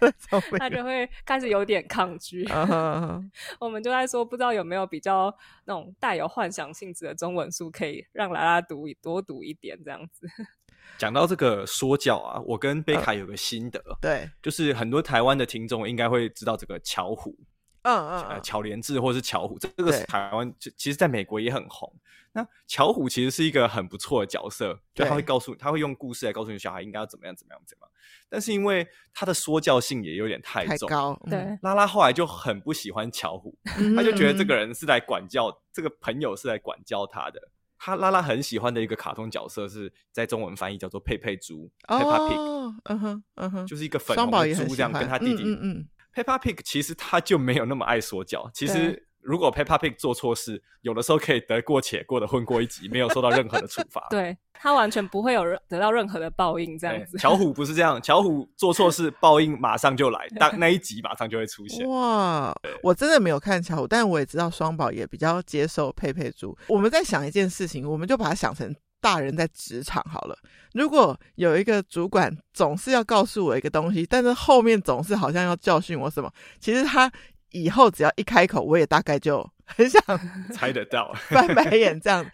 他就会开始有点抗拒。Uh huh. 我们就在说，不知道有没有比较那种带有幻想性质的中文书，可以让拉拉读多读一点这样子。讲到这个说教啊，我跟贝卡有个心得，uh, 对，就是很多台湾的听众应该会知道这个巧虎。嗯嗯，呃，巧连智或是巧虎，这这个是台湾，就其实在美国也很红。那巧虎其实是一个很不错的角色，就他会告诉，他会用故事来告诉你小孩应该要怎么样怎么样怎么样。但是因为他的说教性也有点太重，太高，对，拉拉后来就很不喜欢巧虎，他就觉得这个人是来管教，这个朋友是来管教他的。他拉拉很喜欢的一个卡通角色是在中文翻译叫做佩佩猪，Peppa Pig，嗯哼嗯哼，就是一个粉红的猪这样跟他弟弟，嗯嗯。Peppa Pig 其实他就没有那么爱说教。其实如果 Peppa Pig 做错事，有的时候可以得过且过的混过一集，没有受到任何的处罚。对，他完全不会有得到任何的报应这样子。巧虎不是这样，巧虎做错事报应马上就来，当 那一集马上就会出现。哇，我真的没有看巧虎，但我也知道双宝也比较接受佩佩猪。我们在想一件事情，我们就把它想成大人在职场好了，如果有一个主管总是要告诉我一个东西，但是后面总是好像要教训我什么，其实他以后只要一开口，我也大概就很想 猜得到，翻白眼这样。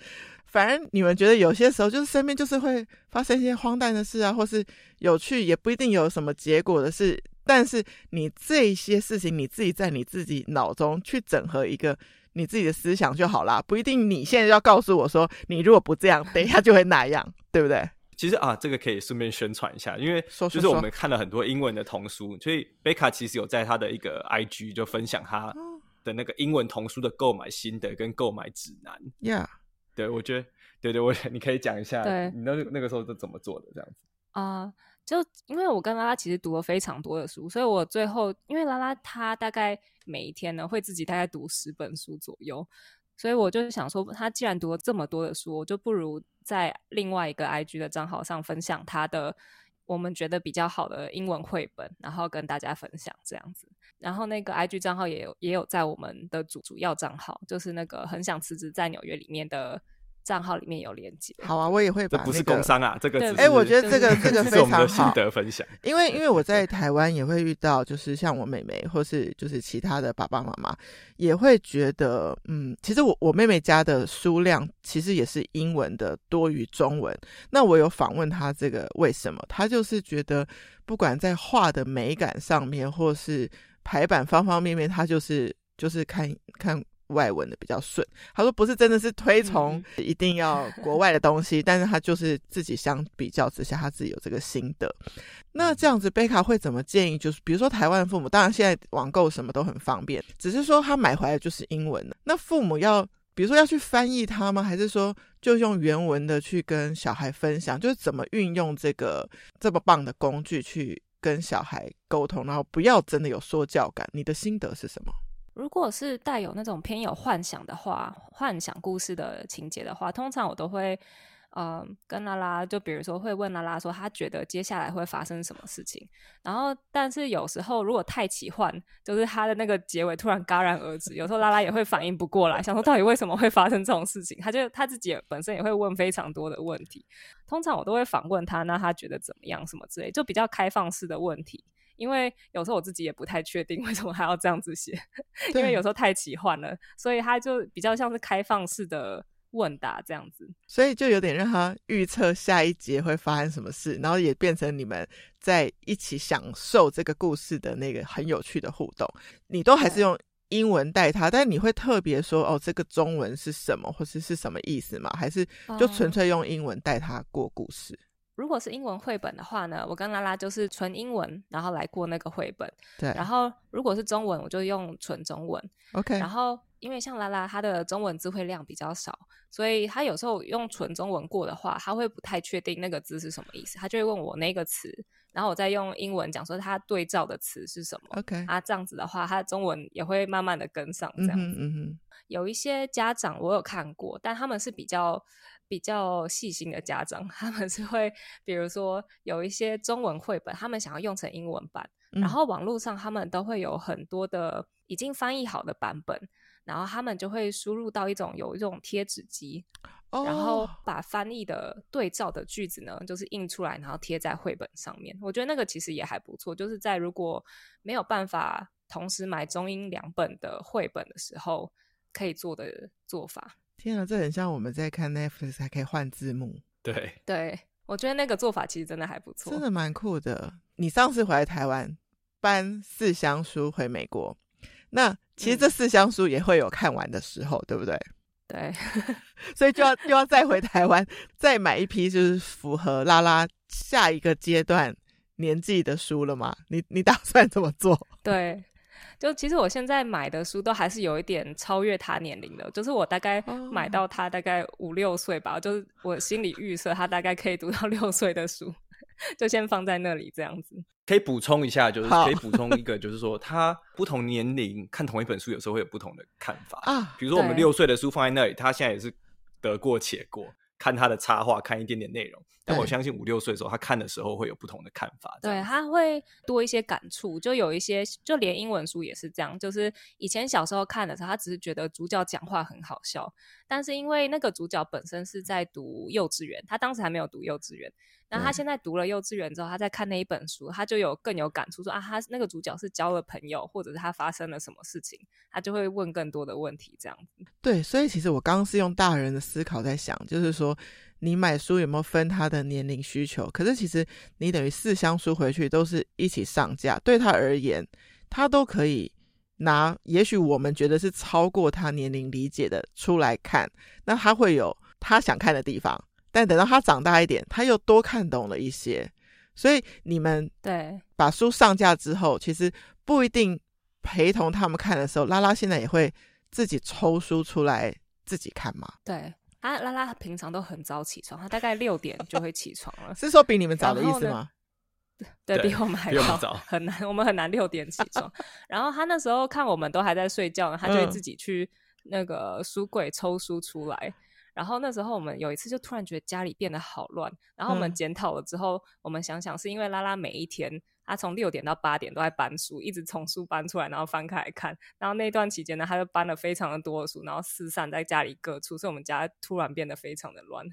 反正你们觉得有些时候就是身边就是会发生一些荒诞的事啊，或是有趣也不一定有什么结果的事，但是你这些事情你自己在你自己脑中去整合一个你自己的思想就好啦，不一定你现在要告诉我说你如果不这样，等一下就会那样，对不对？其实啊，这个可以顺便宣传一下，因为就是我们看了很多英文的童书，所以贝卡其实有在他的一个 IG 就分享他的那个英文童书的购买心得跟购买指南。Yeah。对，我觉得，对对，我你可以讲一下，对你那那个时候是怎么做的这样子啊、呃？就因为我跟拉拉其实读了非常多的书，所以我最后因为拉拉她大概每一天呢会自己大概读十本书左右，所以我就想说，他既然读了这么多的书，我就不如在另外一个 IG 的账号上分享他的我们觉得比较好的英文绘本，然后跟大家分享这样子。然后那个 IG 账号也有也有在我们的主主要账号，就是那个很想辞职在纽约里面的账号里面有连接。好啊，我也会把、那个。这不是工商啊，这个哎、欸，我觉得这个这个 非常好。我们的心得分享。因为因为我在台湾也会遇到，就是像我妹妹，或是就是其他的爸爸妈妈，也会觉得，嗯，其实我我妹妹家的书量其实也是英文的多于中文。那我有访问她这个为什么？她就是觉得，不管在画的美感上面，或是排版方方面面，她就是就是看看外文的比较顺。他说不是真的是推崇一定要国外的东西，嗯、但是他就是自己相比较之下，他自己有这个心得。那这样子，贝卡会怎么建议？就是比如说台湾父母，当然现在网购什么都很方便，只是说他买回来就是英文的。那父母要比如说要去翻译它吗？还是说就用原文的去跟小孩分享？就是怎么运用这个这么棒的工具去？跟小孩沟通，然后不要真的有说教感。你的心得是什么？如果是带有那种偏有幻想的话，幻想故事的情节的话，通常我都会。嗯、跟拉拉就比如说会问拉拉说，他觉得接下来会发生什么事情。然后，但是有时候如果太奇幻，就是他的那个结尾突然戛然而止，有时候拉拉也会反应不过来，想说到底为什么会发生这种事情。他就他自己本身也会问非常多的问题。通常我都会反问他，那他觉得怎么样，什么之类，就比较开放式的问题。因为有时候我自己也不太确定为什么还要这样子写，因为有时候太奇幻了，所以他就比较像是开放式的。问答这样子，所以就有点让他预测下一节会发生什么事，然后也变成你们在一起享受这个故事的那个很有趣的互动。你都还是用英文带他，但你会特别说哦，这个中文是什么，或是是什么意思吗？还是就纯粹用英文带他过故事？嗯，如果是英文绘本的话呢，我跟拉拉就是纯英文，然后来过那个绘本。对，然后如果是中文，我就用纯中文。OK，然后。因为像拉拉，他的中文字汇量比较少，所以他有时候用纯中文过的话，他会不太确定那个字是什么意思，他就会问我那个词，然后我再用英文讲说他对照的词是什么。OK，啊，这样子的话，他的中文也会慢慢的跟上。这样子，嗯哼嗯哼，有一些家长我有看过，但他们是比较比较细心的家长，他们是会，比如说有一些中文绘本，他们想要用成英文版，嗯、然后网络上他们都会有很多的已经翻译好的版本。然后他们就会输入到一种有一种贴纸机，oh. 然后把翻译的对照的句子呢，就是印出来，然后贴在绘本上面。我觉得那个其实也还不错，就是在如果没有办法同时买中英两本的绘本的时候，可以做的做法。天啊，这很像我们在看 Netflix 还可以换字幕。对对，我觉得那个做法其实真的还不错，真的蛮酷的。你上次回来台湾搬四箱书回美国。那其实这四箱书也会有看完的时候，嗯、对不对？对，所以就要就要再回台湾，再买一批，就是符合拉拉下一个阶段年纪的书了吗？你你打算怎么做？对，就其实我现在买的书都还是有一点超越他年龄的，就是我大概买到他大概五六岁吧，就是我心里预设他大概可以读到六岁的书，就先放在那里这样子。可以补充一下，就是可以补充一个，就是说他不同年龄看同一本书，有时候会有不同的看法啊。比如说我们六岁的书放在那里，他现在也是得过且过，看他的插画，看一点点内容。但我相信五六岁的时候，他看的时候会有不同的看法。对，他会多一些感触，就有一些，就连英文书也是这样。就是以前小时候看的时候，他只是觉得主角讲话很好笑，但是因为那个主角本身是在读幼稚园，他当时还没有读幼稚园。那他现在读了幼稚园之后，他在看那一本书，他就有更有感触，说啊，他那个主角是交了朋友，或者是他发生了什么事情，他就会问更多的问题，这样子。对，所以其实我刚刚是用大人的思考在想，就是说你买书有没有分他的年龄需求？可是其实你等于四箱书回去都是一起上架，对他而言，他都可以拿，也许我们觉得是超过他年龄理解的出来看，那他会有他想看的地方。但等到他长大一点，他又多看懂了一些，所以你们对把书上架之后，其实不一定陪同他们看的时候，拉拉现在也会自己抽书出来自己看嘛？对，他拉拉平常都很早起床，他大概六点就会起床了，是说比你们早的意思吗？对，比我们还早，很难，我们很难六点起床。然后他那时候看我们都还在睡觉呢，他就会自己去那个书柜抽书出来。然后那时候我们有一次就突然觉得家里变得好乱，然后我们检讨了之后，嗯、我们想想是因为拉拉每一天他从六点到八点都在搬书，一直从书搬出来，然后翻开来看。然后那段期间呢，他就搬了非常的多的书，然后四散在家里各处，所以我们家突然变得非常的乱。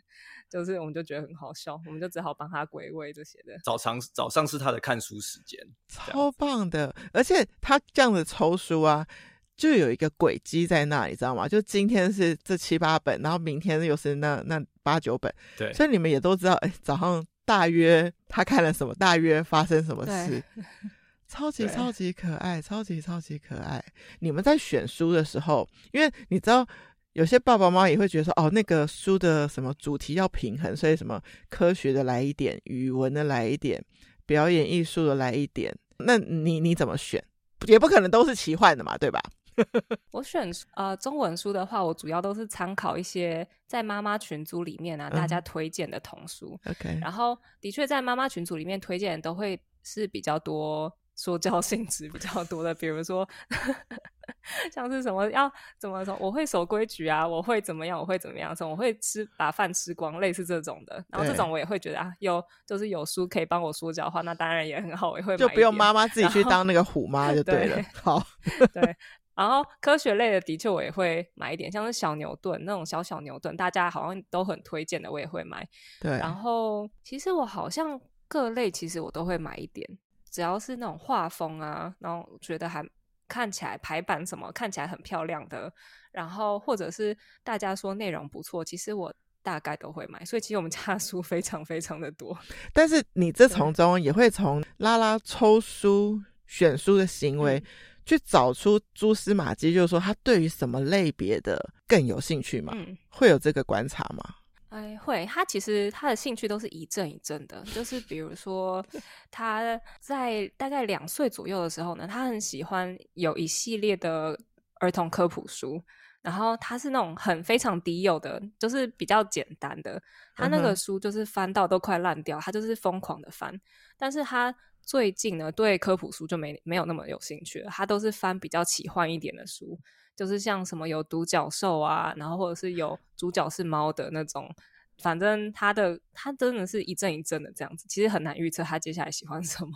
就是我们就觉得很好笑，我们就只好帮他归位这些的。早上早上是他的看书时间，超棒的，而且他这样子抽书啊。就有一个轨迹在那里，你知道吗？就今天是这七八本，然后明天又是那那八九本。对，所以你们也都知道，哎，早上大约他看了什么，大约发生什么事，超级超级可爱，超级超级可爱。你们在选书的时候，因为你知道，有些爸爸妈妈也会觉得说，哦，那个书的什么主题要平衡，所以什么科学的来一点，语文的来一点，表演艺术的来一点。那你你怎么选？也不可能都是奇幻的嘛，对吧？我选呃中文书的话，我主要都是参考一些在妈妈群组里面啊，大家推荐的童书。嗯、OK，然后的确在妈妈群组里面推荐的都会是比较多说教性质比较多的，比如说 像是什么要怎么说，我会守规矩啊，我会怎么样，我会怎么样，我会吃把饭吃光，类似这种的。然后这种我也会觉得啊，有就是有书可以帮我说教的话，那当然也很好，我也会就不用妈妈自己去当那个虎妈就对了。对好，对。然后科学类的，的确我也会买一点，像是小牛顿那种小小牛顿，大家好像都很推荐的，我也会买。对。然后其实我好像各类其实我都会买一点，只要是那种画风啊，然后觉得还看起来排版什么看起来很漂亮的，然后或者是大家说内容不错，其实我大概都会买。所以其实我们家的书非常非常的多。但是你这从中也会从拉拉抽书选书的行为。嗯去找出蛛丝马迹，就是说他对于什么类别的更有兴趣吗？嗯，会有这个观察吗？哎，会。他其实他的兴趣都是一阵一阵的，就是比如说他在大概两岁左右的时候呢，他很喜欢有一系列的儿童科普书，然后他是那种很非常低幼的，就是比较简单的，他那个书就是翻到都快烂掉，他就是疯狂的翻，但是他。最近呢，对科普书就没没有那么有兴趣了。他都是翻比较奇幻一点的书，就是像什么有独角兽啊，然后或者是有主角是猫的那种。反正他的他真的是一阵一阵的这样子，其实很难预测他接下来喜欢什么。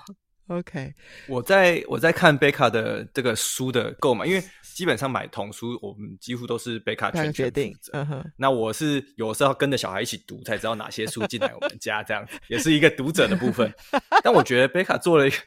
OK，我在我在看贝卡的这个书的购买，因为基本上买童书，我们几乎都是贝卡全权决定。嗯哼，那我是有时候跟着小孩一起读，才知道哪些书进来我们家，这样也是一个读者的部分。但我觉得贝卡做了一个，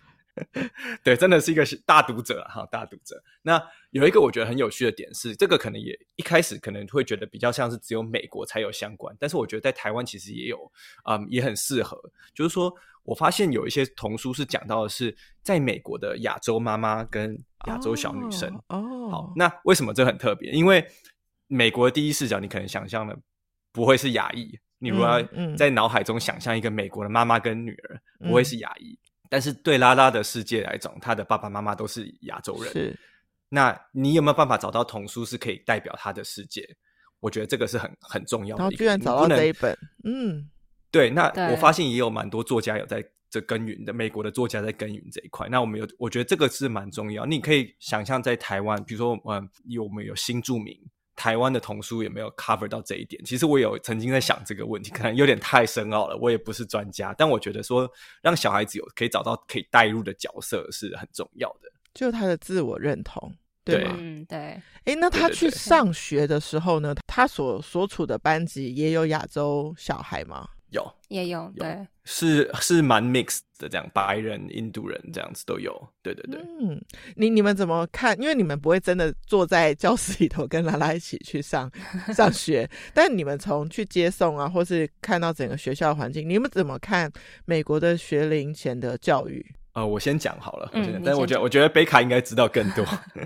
对，真的是一个大读者哈，大读者。那有一个我觉得很有趣的点是，这个可能也一开始可能会觉得比较像是只有美国才有相关，但是我觉得在台湾其实也有，嗯，也很适合，就是说。我发现有一些童书是讲到的是在美国的亚洲妈妈跟亚洲小女生哦。Oh, oh. 好，那为什么这很特别？因为美国的第一视角，你可能想象的不会是亚裔。你如果要在脑海中想象一个美国的妈妈跟女儿，嗯、不会是亚裔。嗯、但是对拉拉的世界来讲，他的爸爸妈妈都是亚洲人。是。那你有没有办法找到童书是可以代表他的世界？我觉得这个是很很重要的。然后居然找到这一本，嗯。对，那我发现也有蛮多作家有在这耕耘的，美国的作家在耕耘这一块。那我们有，我觉得这个是蛮重要。你可以想象在台湾，比如说，嗯，有我们有新住民，台湾的童书有没有 cover 到这一点？其实我有曾经在想这个问题，可能有点太深奥了，我也不是专家，但我觉得说让小孩子有可以找到可以代入的角色是很重要的，就他的自我认同。对，嗯，对。哎，那他去上学的时候呢？他所所处的班级也有亚洲小孩吗？有，也有，对，是是蛮 mixed 的，这样白人、印度人这样子都有。对对对，嗯，你你们怎么看？因为你们不会真的坐在教室里头跟拉拉一起去上 上学，但你们从去接送啊，或是看到整个学校环境，你们怎么看美国的学龄前的教育？呃，我先讲好了，但我觉得，我觉得贝卡应该知道更多。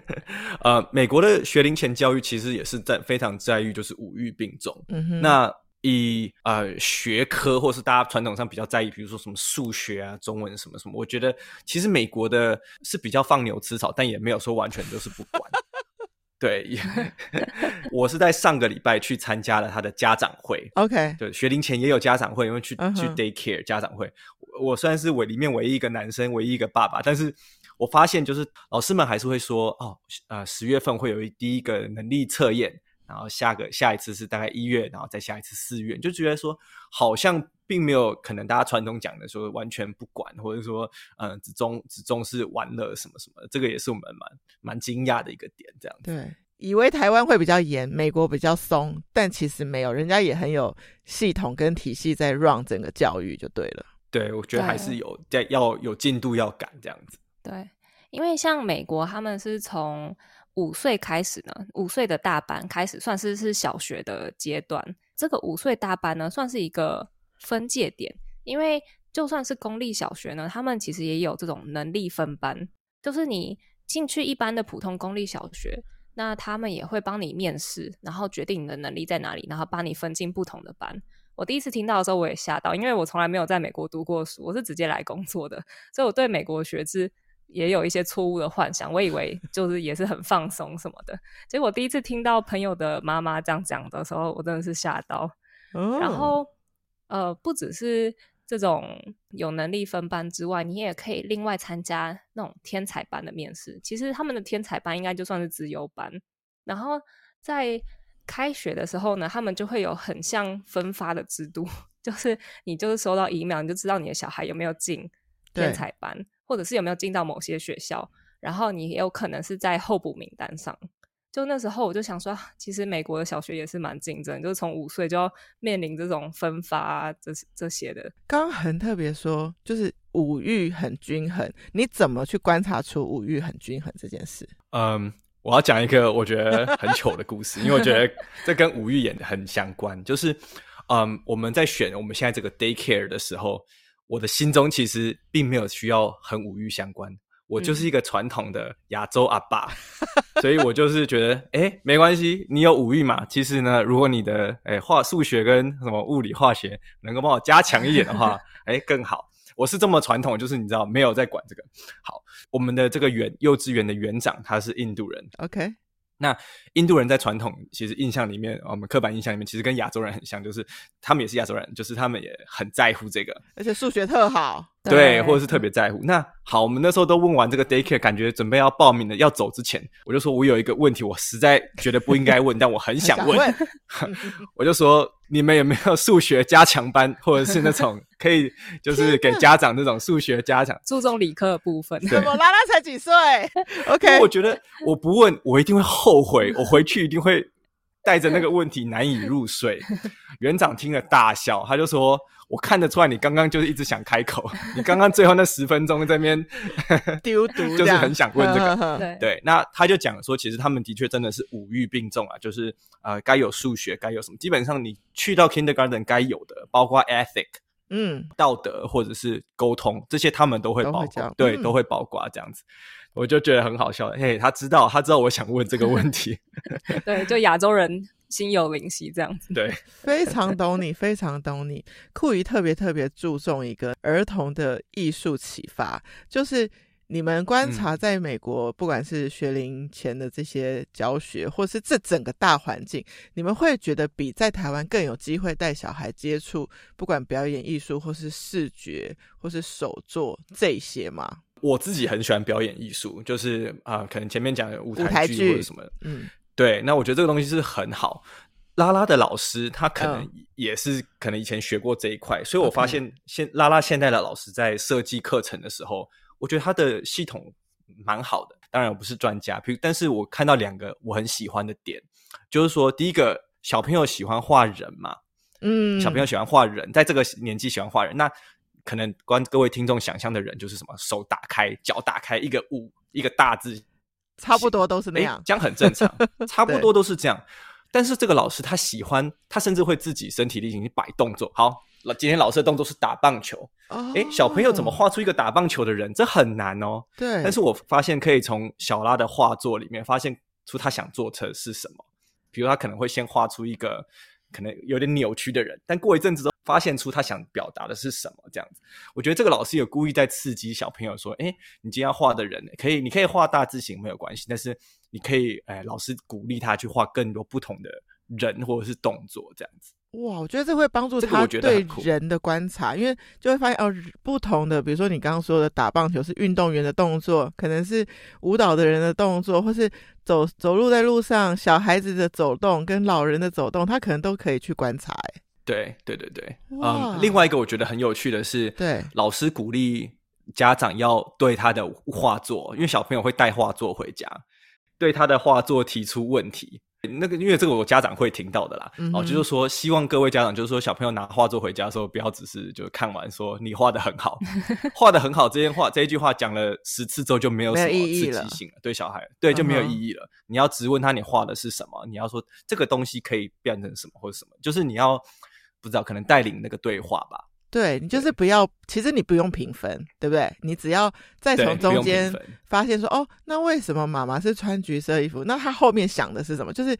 呃，美国的学龄前教育其实也是在非常在意，就是五育并重。嗯哼，那以呃学科或是大家传统上比较在意，比如说什么数学啊、中文什么什么，我觉得其实美国的是比较放牛吃草，但也没有说完全就是不管。对，我是在上个礼拜去参加了他的家长会。OK，对，学龄前也有家长会，因为去、uh huh. 去 daycare 家长会，我虽然是我里面唯一一个男生，唯一一个爸爸。但是我发现，就是老师们还是会说，哦，呃，十月份会有一第一个能力测验，然后下个下一次是大概一月，然后再下一次四月，就觉得说好像并没有可能大家传统讲的说完全不管，或者说嗯、呃、只重只重视玩乐什么什么的，这个也是我们蛮蛮惊讶的一个点，这样子。对。以为台湾会比较严，美国比较松，但其实没有，人家也很有系统跟体系在 run 整个教育就对了。对，我觉得还是有在要有进度要赶这样子。对，因为像美国他们是从五岁开始呢，五岁的大班开始算是是小学的阶段。这个五岁大班呢，算是一个分界点，因为就算是公立小学呢，他们其实也有这种能力分班，就是你进去一般的普通公立小学。那他们也会帮你面试，然后决定你的能力在哪里，然后把你分进不同的班。我第一次听到的时候，我也吓到，因为我从来没有在美国读过书，我是直接来工作的，所以我对美国学制也有一些错误的幻想。我以为就是也是很放松什么的，结果第一次听到朋友的妈妈这样讲的时候，我真的是吓到。Oh. 然后，呃，不只是。这种有能力分班之外，你也可以另外参加那种天才班的面试。其实他们的天才班应该就算是资优班。然后在开学的时候呢，他们就会有很像分发的制度，就是你就是收到 email，你就知道你的小孩有没有进天才班，对或者是有没有进到某些学校，然后你也有可能是在候补名单上。就那时候，我就想说，其实美国的小学也是蛮竞争，就是从五岁就要面临这种分发啊，这这些的。刚刚很特别说，就是五育很均衡，你怎么去观察出五育很均衡这件事？嗯，我要讲一个我觉得很糗的故事，因为我觉得这跟五育也很相关。就是，嗯，我们在选我们现在这个 daycare 的时候，我的心中其实并没有需要很五育相关。我就是一个传统的亚洲阿爸，嗯、所以我就是觉得，哎、欸，没关系，你有五育嘛。其实呢，如果你的哎化数学跟什么物理化学能够帮我加强一点的话，哎、欸，更好。我是这么传统，就是你知道，没有在管这个。好，我们的这个园幼稚园的园长他是印度人，OK。那印度人在传统其实印象里面，我们刻板印象里面，其实跟亚洲人很像，就是他们也是亚洲人，就是他们也很在乎这个，而且数学特好，对，或者是特别在乎。那好，我们那时候都问完这个 daycare，感觉准备要报名了，要走之前，我就说我有一个问题，我实在觉得不应该问，但我很想问，想问 我就说。你们有没有数学加强班，或者是那种可以就是给家长那种数学加强，注重理科的部分？怎么拉拉才几岁？OK，我觉得我不问，我一定会后悔，我回去一定会带着那个问题难以入睡。园长听了大笑，他就说。我看得出来，你刚刚就是一直想开口，你刚刚最后那十分钟在那边 丢毒，就是很想问这个。呵呵对对，那他就讲说，其实他们的确真的是五育并重啊，就是呃，该有数学，该有什么，基本上你去到 kindergarten 该有的，包括 ethic，嗯，道德或者是沟通，这些他们都会包括，对，都会包括这样子。我就觉得很好笑，嘿，他知道，他知道我想问这个问题，对，就亚洲人。心有灵犀，这样子。对，非常懂你，非常懂你。酷姨特别特别注重一个儿童的艺术启发，就是你们观察在美国，嗯、不管是学龄前的这些教学，或是这整个大环境，你们会觉得比在台湾更有机会带小孩接触，不管表演艺术，或是视觉，或是手作这些吗？我自己很喜欢表演艺术，就是啊、呃，可能前面讲的舞台剧或者什么，嗯。对，那我觉得这个东西是很好。拉拉的老师他可能也是可能以前学过这一块，所以我发现现拉拉现在的老师在设计课程的时候，我觉得他的系统蛮好的。当然我不是专家，但是我看到两个我很喜欢的点，就是说第一个小朋友喜欢画人嘛，嗯，小朋友喜欢画人，在这个年纪喜欢画人，那可能观各位听众想象的人就是什么手打开、脚打开，一个五一个大字，差不多都是那样，这样很正常，差不多都是这样。但是这个老师他喜欢，他甚至会自己身体力行去摆动作。好，今天老师的动作是打棒球。哦，诶，小朋友怎么画出一个打棒球的人？这很难哦。对。但是我发现可以从小拉的画作里面发现出他想做成是什么。比如他可能会先画出一个可能有点扭曲的人，但过一阵子之后发现出他想表达的是什么。这样子，我觉得这个老师有故意在刺激小朋友说：“诶，你今天要画的人可以，你可以画大字型没有关系，但是。”你可以，哎，老师鼓励他去画更多不同的人或者是动作，这样子。哇，我觉得这会帮助他对人的观察，因为就会发现哦，不同的，比如说你刚刚说的打棒球是运动员的动作，可能是舞蹈的人的动作，或是走走路在路上小孩子的走动跟老人的走动，他可能都可以去观察。对对对对，嗯，另外一个我觉得很有趣的是，对，老师鼓励家长要对他的画作，因为小朋友会带画作回家。对他的画作提出问题，那个因为这个我家长会听到的啦，嗯、哦，就是说希望各位家长就是说小朋友拿画作回家的时候，不要只是就看完说你画的很好，画的很好这件话这一句话讲了十次之后就没有什么刺激性了，了对小孩对就没有意义了。嗯、你要直问他你画的是什么，你要说这个东西可以变成什么或者什么，就是你要不知道可能带领那个对话吧。对，你就是不要，其实你不用评分，对不对？你只要再从中间发现说，哦，那为什么妈妈是穿橘色衣服？那她后面想的是什么？就是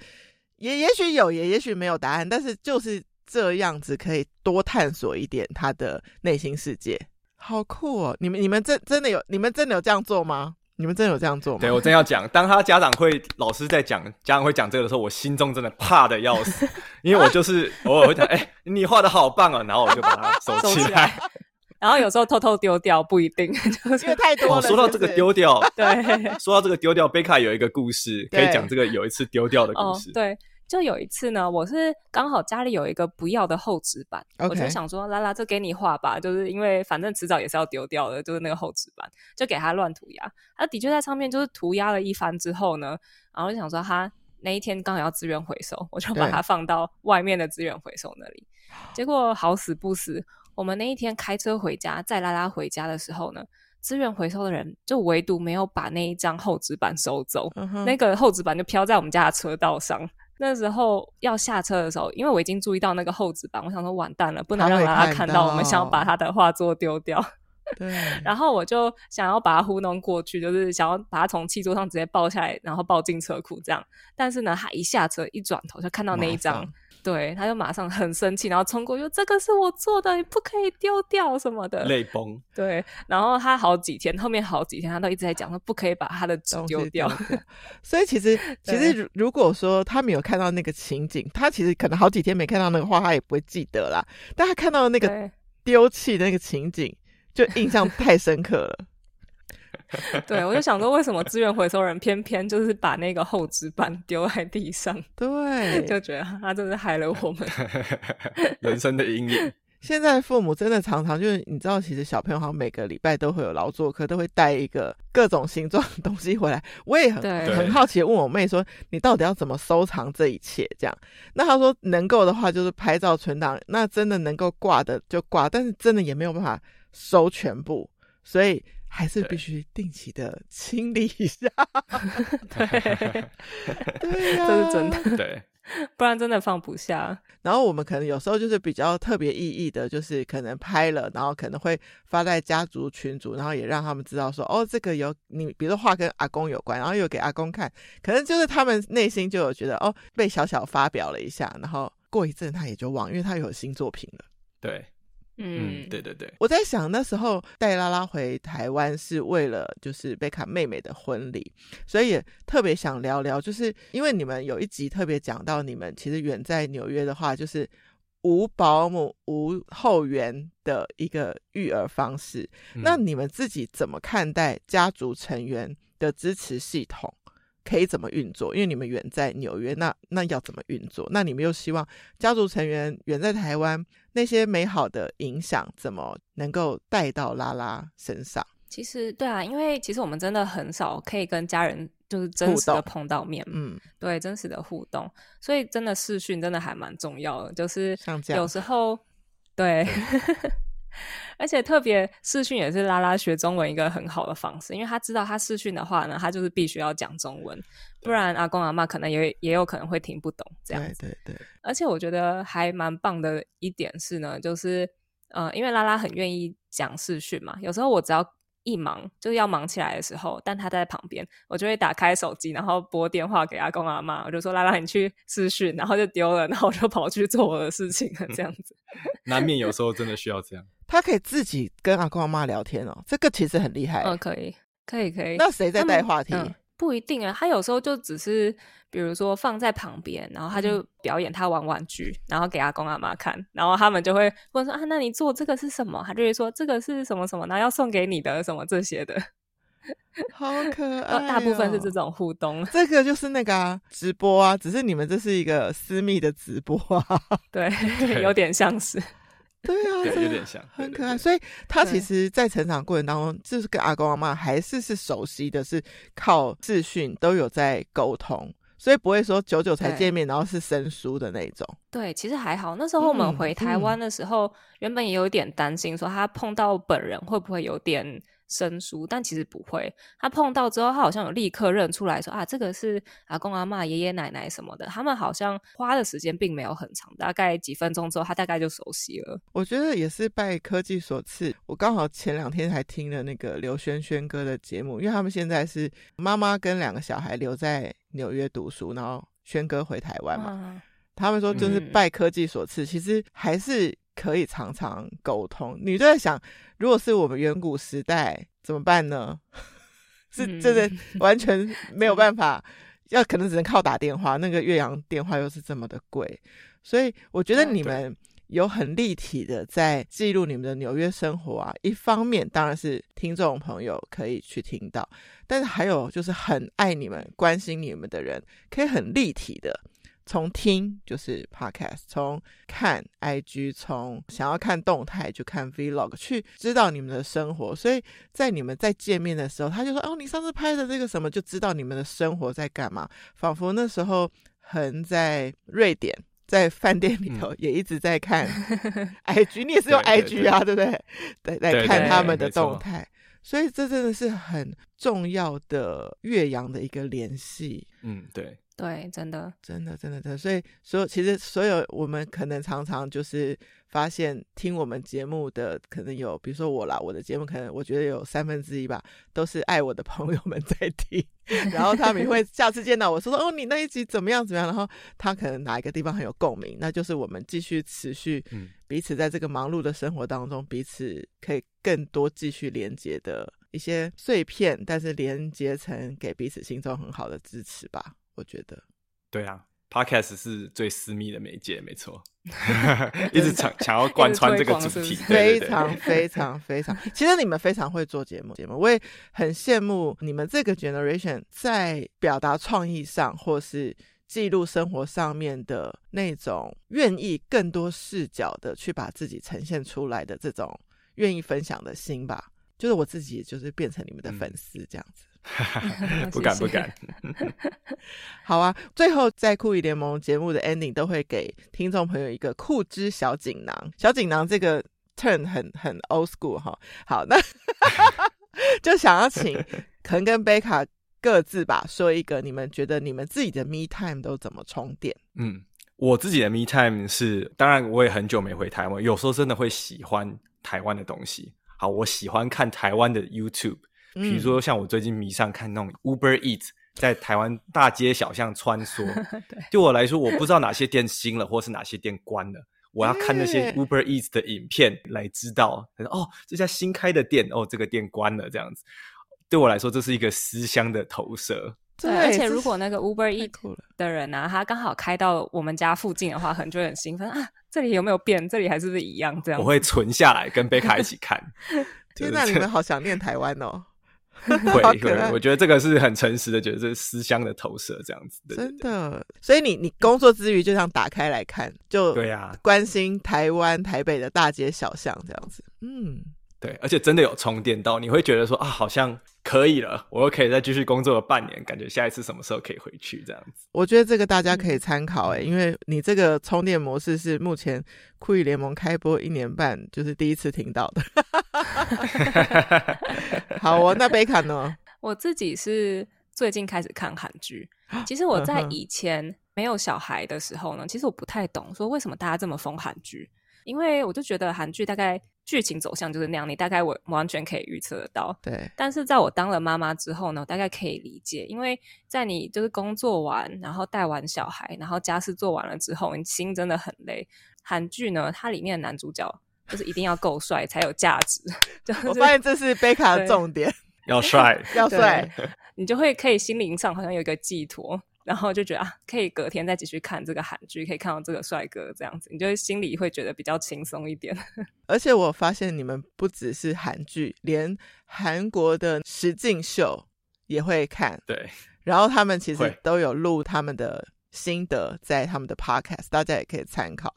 也也许有，也也许没有答案，但是就是这样子可以多探索一点她的内心世界，好酷哦！你们你们真真的有，你们真的有这样做吗？你们真的有这样做吗？对，我真要讲，当他家长会老师在讲，家长会讲这个的时候，我心中真的怕的要死，因为我就是偶尔会讲，哎、欸，你画的好棒哦，然后我就把它收起来，起来 然后有时候偷偷丢掉，不一定，就是因为太多了。哦、说到这个丢掉，对，说到这个丢掉，贝卡有一个故事可以讲，这个有一次丢掉的故事，哦、对。就有一次呢，我是刚好家里有一个不要的厚纸板.我就想说，拉拉，这给你画吧，就是因为反正迟早也是要丢掉的，就是那个厚纸板，就给他乱涂鸦。他的确在上面就是涂鸦了一番之后呢，然后就想说他那一天刚好要资源回收，我就把它放到外面的资源回收那里。结果好死不死，我们那一天开车回家，载拉拉回家的时候呢，资源回收的人就唯独没有把那一张厚纸板收走，uh. 那个厚纸板就飘在我们家的车道上。那时候要下车的时候，因为我已经注意到那个厚纸板，我想说完蛋了，不能让他看到我们想要把他的画作丢掉。对，然后我就想要把他糊弄过去，就是想要把他从汽桌上直接抱下来，然后抱进车库这样。但是呢，他一下车一转头就看到那一张。对，他就马上很生气，然后冲过去说：“这个是我做的，你不可以丢掉什么的。”泪崩。对，然后他好几天，后面好几天，他都一直在讲说不可以把他的纸丢掉。所以其实，其实如果说他没有看到那个情景，他其实可能好几天没看到那个画，他也不会记得啦。但他看到那个丢弃的那个情景，就印象太深刻了。对，我就想说，为什么资源回收人偏偏就是把那个厚纸板丢在地上？对，就觉得他真是害了我们 人生的阴影。现在父母真的常常就是，你知道，其实小朋友好像每个礼拜都会有劳作课，都会带一个各种形状的东西回来。我也很对很好奇，问我妹说：“你到底要怎么收藏这一切？”这样，那她说能够的话就是拍照存档，那真的能够挂的就挂，但是真的也没有办法收全部，所以。还是必须定期的清理一下，对，对呀，这是真的，对，不然真的放不下。然后我们可能有时候就是比较特别意义的，就是可能拍了，然后可能会发在家族群组，然后也让他们知道说，哦，这个有你，比如说画跟阿公有关，然后又给阿公看，可能就是他们内心就有觉得，哦，被小小发表了一下，然后过一阵他也就忘，因为他有新作品了，对。嗯，对对对，我在想那时候带拉拉回台湾是为了就是贝卡妹妹的婚礼，所以也特别想聊聊，就是因为你们有一集特别讲到你们其实远在纽约的话，就是无保姆无后援的一个育儿方式。嗯、那你们自己怎么看待家族成员的支持系统？可以怎么运作？因为你们远在纽约，那那要怎么运作？那你们又希望家族成员远在台湾，那些美好的影响怎么能够带到拉拉身上？其实对啊，因为其实我们真的很少可以跟家人就是真实的碰到面，嗯，对，真实的互动，所以真的视讯真的还蛮重要的，就是有时候对。而且特别视讯也是拉拉学中文一个很好的方式，因为他知道他视讯的话呢，他就是必须要讲中文，不然阿公阿妈可能也也有可能会听不懂这样子。对对对。而且我觉得还蛮棒的一点是呢，就是呃，因为拉拉很愿意讲视讯嘛，有时候我只要。一忙就是要忙起来的时候，但他在旁边，我就会打开手机，然后拨电话给阿公阿妈，我就说：“拉拉，你去视讯。”然后就丢了，然后我就跑去做我的事情了，这样子。难免有时候真的需要这样。他可以自己跟阿公阿妈聊天哦，这个其实很厉害。嗯，可以，可以，可以。那谁在带话题？不一定啊，他有时候就只是，比如说放在旁边，然后他就表演他玩玩具，然后给阿公阿妈看，然后他们就会问说啊，那你做这个是什么？他就会说这个是什么什么，然后要送给你的什么这些的，好可爱哦。大部分是这种互动，这个就是那个啊，直播啊，只是你们这是一个私密的直播啊，对，有点像是。对啊，对，有点像，很可爱。所以他其实，在成长过程当中，就是跟阿公阿妈还是是熟悉的，是靠视讯都有在沟通，所以不会说久久才见面，然后是生疏的那种。对，其实还好。那时候我们回台湾的时候，嗯嗯、原本也有点担心，说他碰到本人会不会有点。生疏，但其实不会。他碰到之后，他好像有立刻认出来说啊，这个是阿公阿妈、爷爷奶奶什么的。他们好像花的时间并没有很长，大概几分钟之后，他大概就熟悉了。我觉得也是拜科技所赐。我刚好前两天还听了那个刘轩轩哥的节目，因为他们现在是妈妈跟两个小孩留在纽约读书，然后轩哥回台湾嘛。啊、他们说就是拜科技所赐，嗯、其实还是。可以常常沟通，你就在想，如果是我们远古时代怎么办呢？是真的完全 没有办法，要可能只能靠打电话，那个岳阳电话又是这么的贵，所以我觉得你们有很立体的在记录你们的纽约生活啊。一方面当然是听众朋友可以去听到，但是还有就是很爱你们、关心你们的人，可以很立体的。从听就是 podcast，从看 IG，从想要看动态就看 vlog，去知道你们的生活。所以在你们在见面的时候，他就说：“哦，你上次拍的这个什么，就知道你们的生活在干嘛。”仿佛那时候横在瑞典，在饭店里头也一直在看 IG，、嗯、你也是用 IG 啊，对，对，对，对不对？在在看他们的动态。所以这真的是很重要的岳阳的一个联系。嗯，对。对，真的，真的，真的，真的，所以，所有其实所有我们可能常常就是发现听我们节目的可能有，比如说我啦，我的节目可能我觉得有三分之一吧，都是爱我的朋友们在听，然后他们也会下次见到我说说哦，你那一集怎么样怎么样，然后他可能哪一个地方很有共鸣，那就是我们继续持续彼此在这个忙碌的生活当中，彼此可以更多继续连接的一些碎片，但是连接成给彼此心中很好的支持吧。我觉得，对啊，Podcast 是最私密的媒介，没错，一直想想要贯穿这个主题，非常非常非常。其实你们非常会做节目，节目我也很羡慕你们这个 generation 在表达创意上，或是记录生活上面的那种愿意更多视角的去把自己呈现出来的这种愿意分享的心吧。就是我自己，就是变成你们的粉丝这样子。嗯不 敢不敢，好啊！最后在酷姨联盟节目的 ending 都会给听众朋友一个酷之小锦囊。小锦囊这个 turn 很很 old school 哈。好，那 就想要请肯跟贝卡各自吧说一个，你们觉得你们自己的 me time 都怎么充电？嗯，我自己的 me time 是，当然我也很久没回台湾，有时候真的会喜欢台湾的东西。好，我喜欢看台湾的 YouTube。比如说，像我最近迷上看那种 Uber Eats 在台湾大街小巷穿梭。对，对我来说，我不知道哪些店新了，或是哪些店关了。我要看那些 Uber Eats 的影片来知道，哦，这家新开的店，哦，这个店关了，这样子。对我来说，这是一个思乡的投射。对，而且如果那个 Uber Eats 的人呢、啊，他刚好开到我们家附近的话，可能就很兴奋啊，这里有没有变？这里还是不是一样？这样，我会存下来跟贝卡一起看。天哪，你们好想念台湾哦！会会，我觉得这个是很诚实的，觉得这是思乡的投射，这样子。对对对，真的，所以你你工作之余就想打开来看，就对呀，关心台湾台北的大街小巷这样子。嗯，对，而且真的有充电到，你会觉得说啊，好像可以了，我又可以再继续工作了半年，感觉下一次什么时候可以回去这样子。我觉得这个大家可以参考哎，因为你这个充电模式是目前酷艺联盟开播一年半就是第一次听到的。好哦，那贝卡呢？我自己是最近开始看韩剧。其实我在以前没有小孩的时候呢，其实我不太懂说为什么大家这么疯韩剧，因为我就觉得韩剧大概剧情走向就是那样，你大概我完全可以预测得到。对。但是在我当了妈妈之后呢，我大概可以理解，因为在你就是工作完，然后带完小孩，然后家事做完了之后，你心真的很累。韩剧呢，它里面的男主角就是一定要够帅才有价值。就是、我发现这是贝卡的重点。要帅，要帅，你就会可以心灵上好像有一个寄托，然后就觉得啊，可以隔天再继续看这个韩剧，可以看到这个帅哥这样子，你就会心里会觉得比较轻松一点。而且我发现你们不只是韩剧，连韩国的实境秀也会看。对，然后他们其实都有录他们的心得在他们的 podcast，大家也可以参考。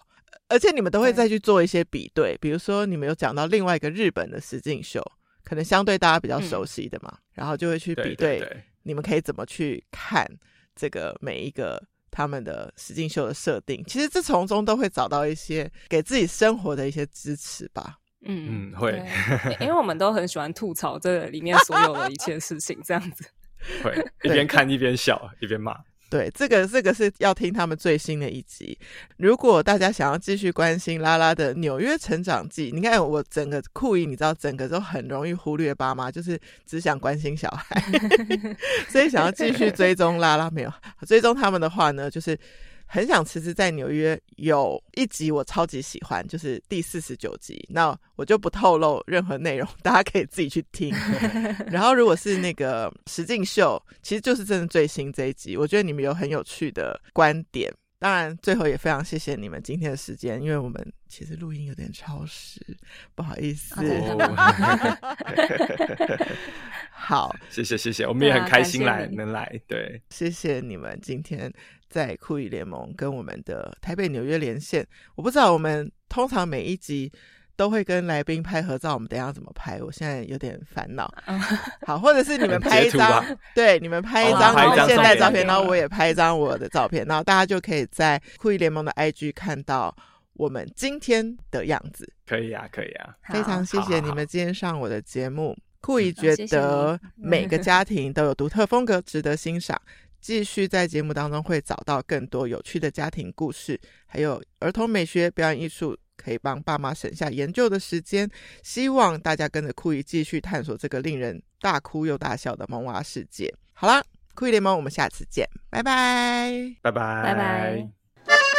而且你们都会再去做一些比对，对比如说你们有讲到另外一个日本的实境秀。可能相对大家比较熟悉的嘛，嗯、然后就会去比对，你们可以怎么去看这个每一个他们的实境秀的设定？其实这从中都会找到一些给自己生活的一些支持吧。嗯嗯，会，因为我们都很喜欢吐槽这里面所有的一切事情，这样子会一边看一边笑一边骂。对，这个这个是要听他们最新的一集。如果大家想要继续关心拉拉的纽约成长记，你看我整个酷姨，你知道，整个都很容易忽略爸妈，就是只想关心小孩，所以想要继续追踪拉拉没有追踪他们的话呢，就是。很想辞职在纽约，有一集我超级喜欢，就是第四十九集。那我就不透露任何内容，大家可以自己去听。然后如果是那个实境秀，其实就是真的最新这一集，我觉得你们有很有趣的观点。当然，最后也非常谢谢你们今天的时间，因为我们其实录音有点超时，不好意思。好，谢谢谢谢，我们也很开心来能来，对，谢谢你们今天在酷艺联盟跟我们的台北纽约连线。我不知道我们通常每一集。都会跟来宾拍合照，我们等一下怎么拍？我现在有点烦恼。好，或者是你们拍一张，对，你们拍一张你们现在照片，然后我也拍一张我的照片，然后大家就可以在酷艺联盟的 IG 看到我们今天的样子。可以啊，可以啊，非常谢谢你们今天上我的节目。酷艺觉得每个家庭都有独特风格，值得欣赏。继续在节目当中会找到更多有趣的家庭故事，还有儿童美学、表演艺术。可以帮爸妈省下研究的时间，希望大家跟着酷姨继续探索这个令人大哭又大笑的萌娃世界。好啦，酷艺联盟，我们下次见，拜拜，拜拜，拜拜。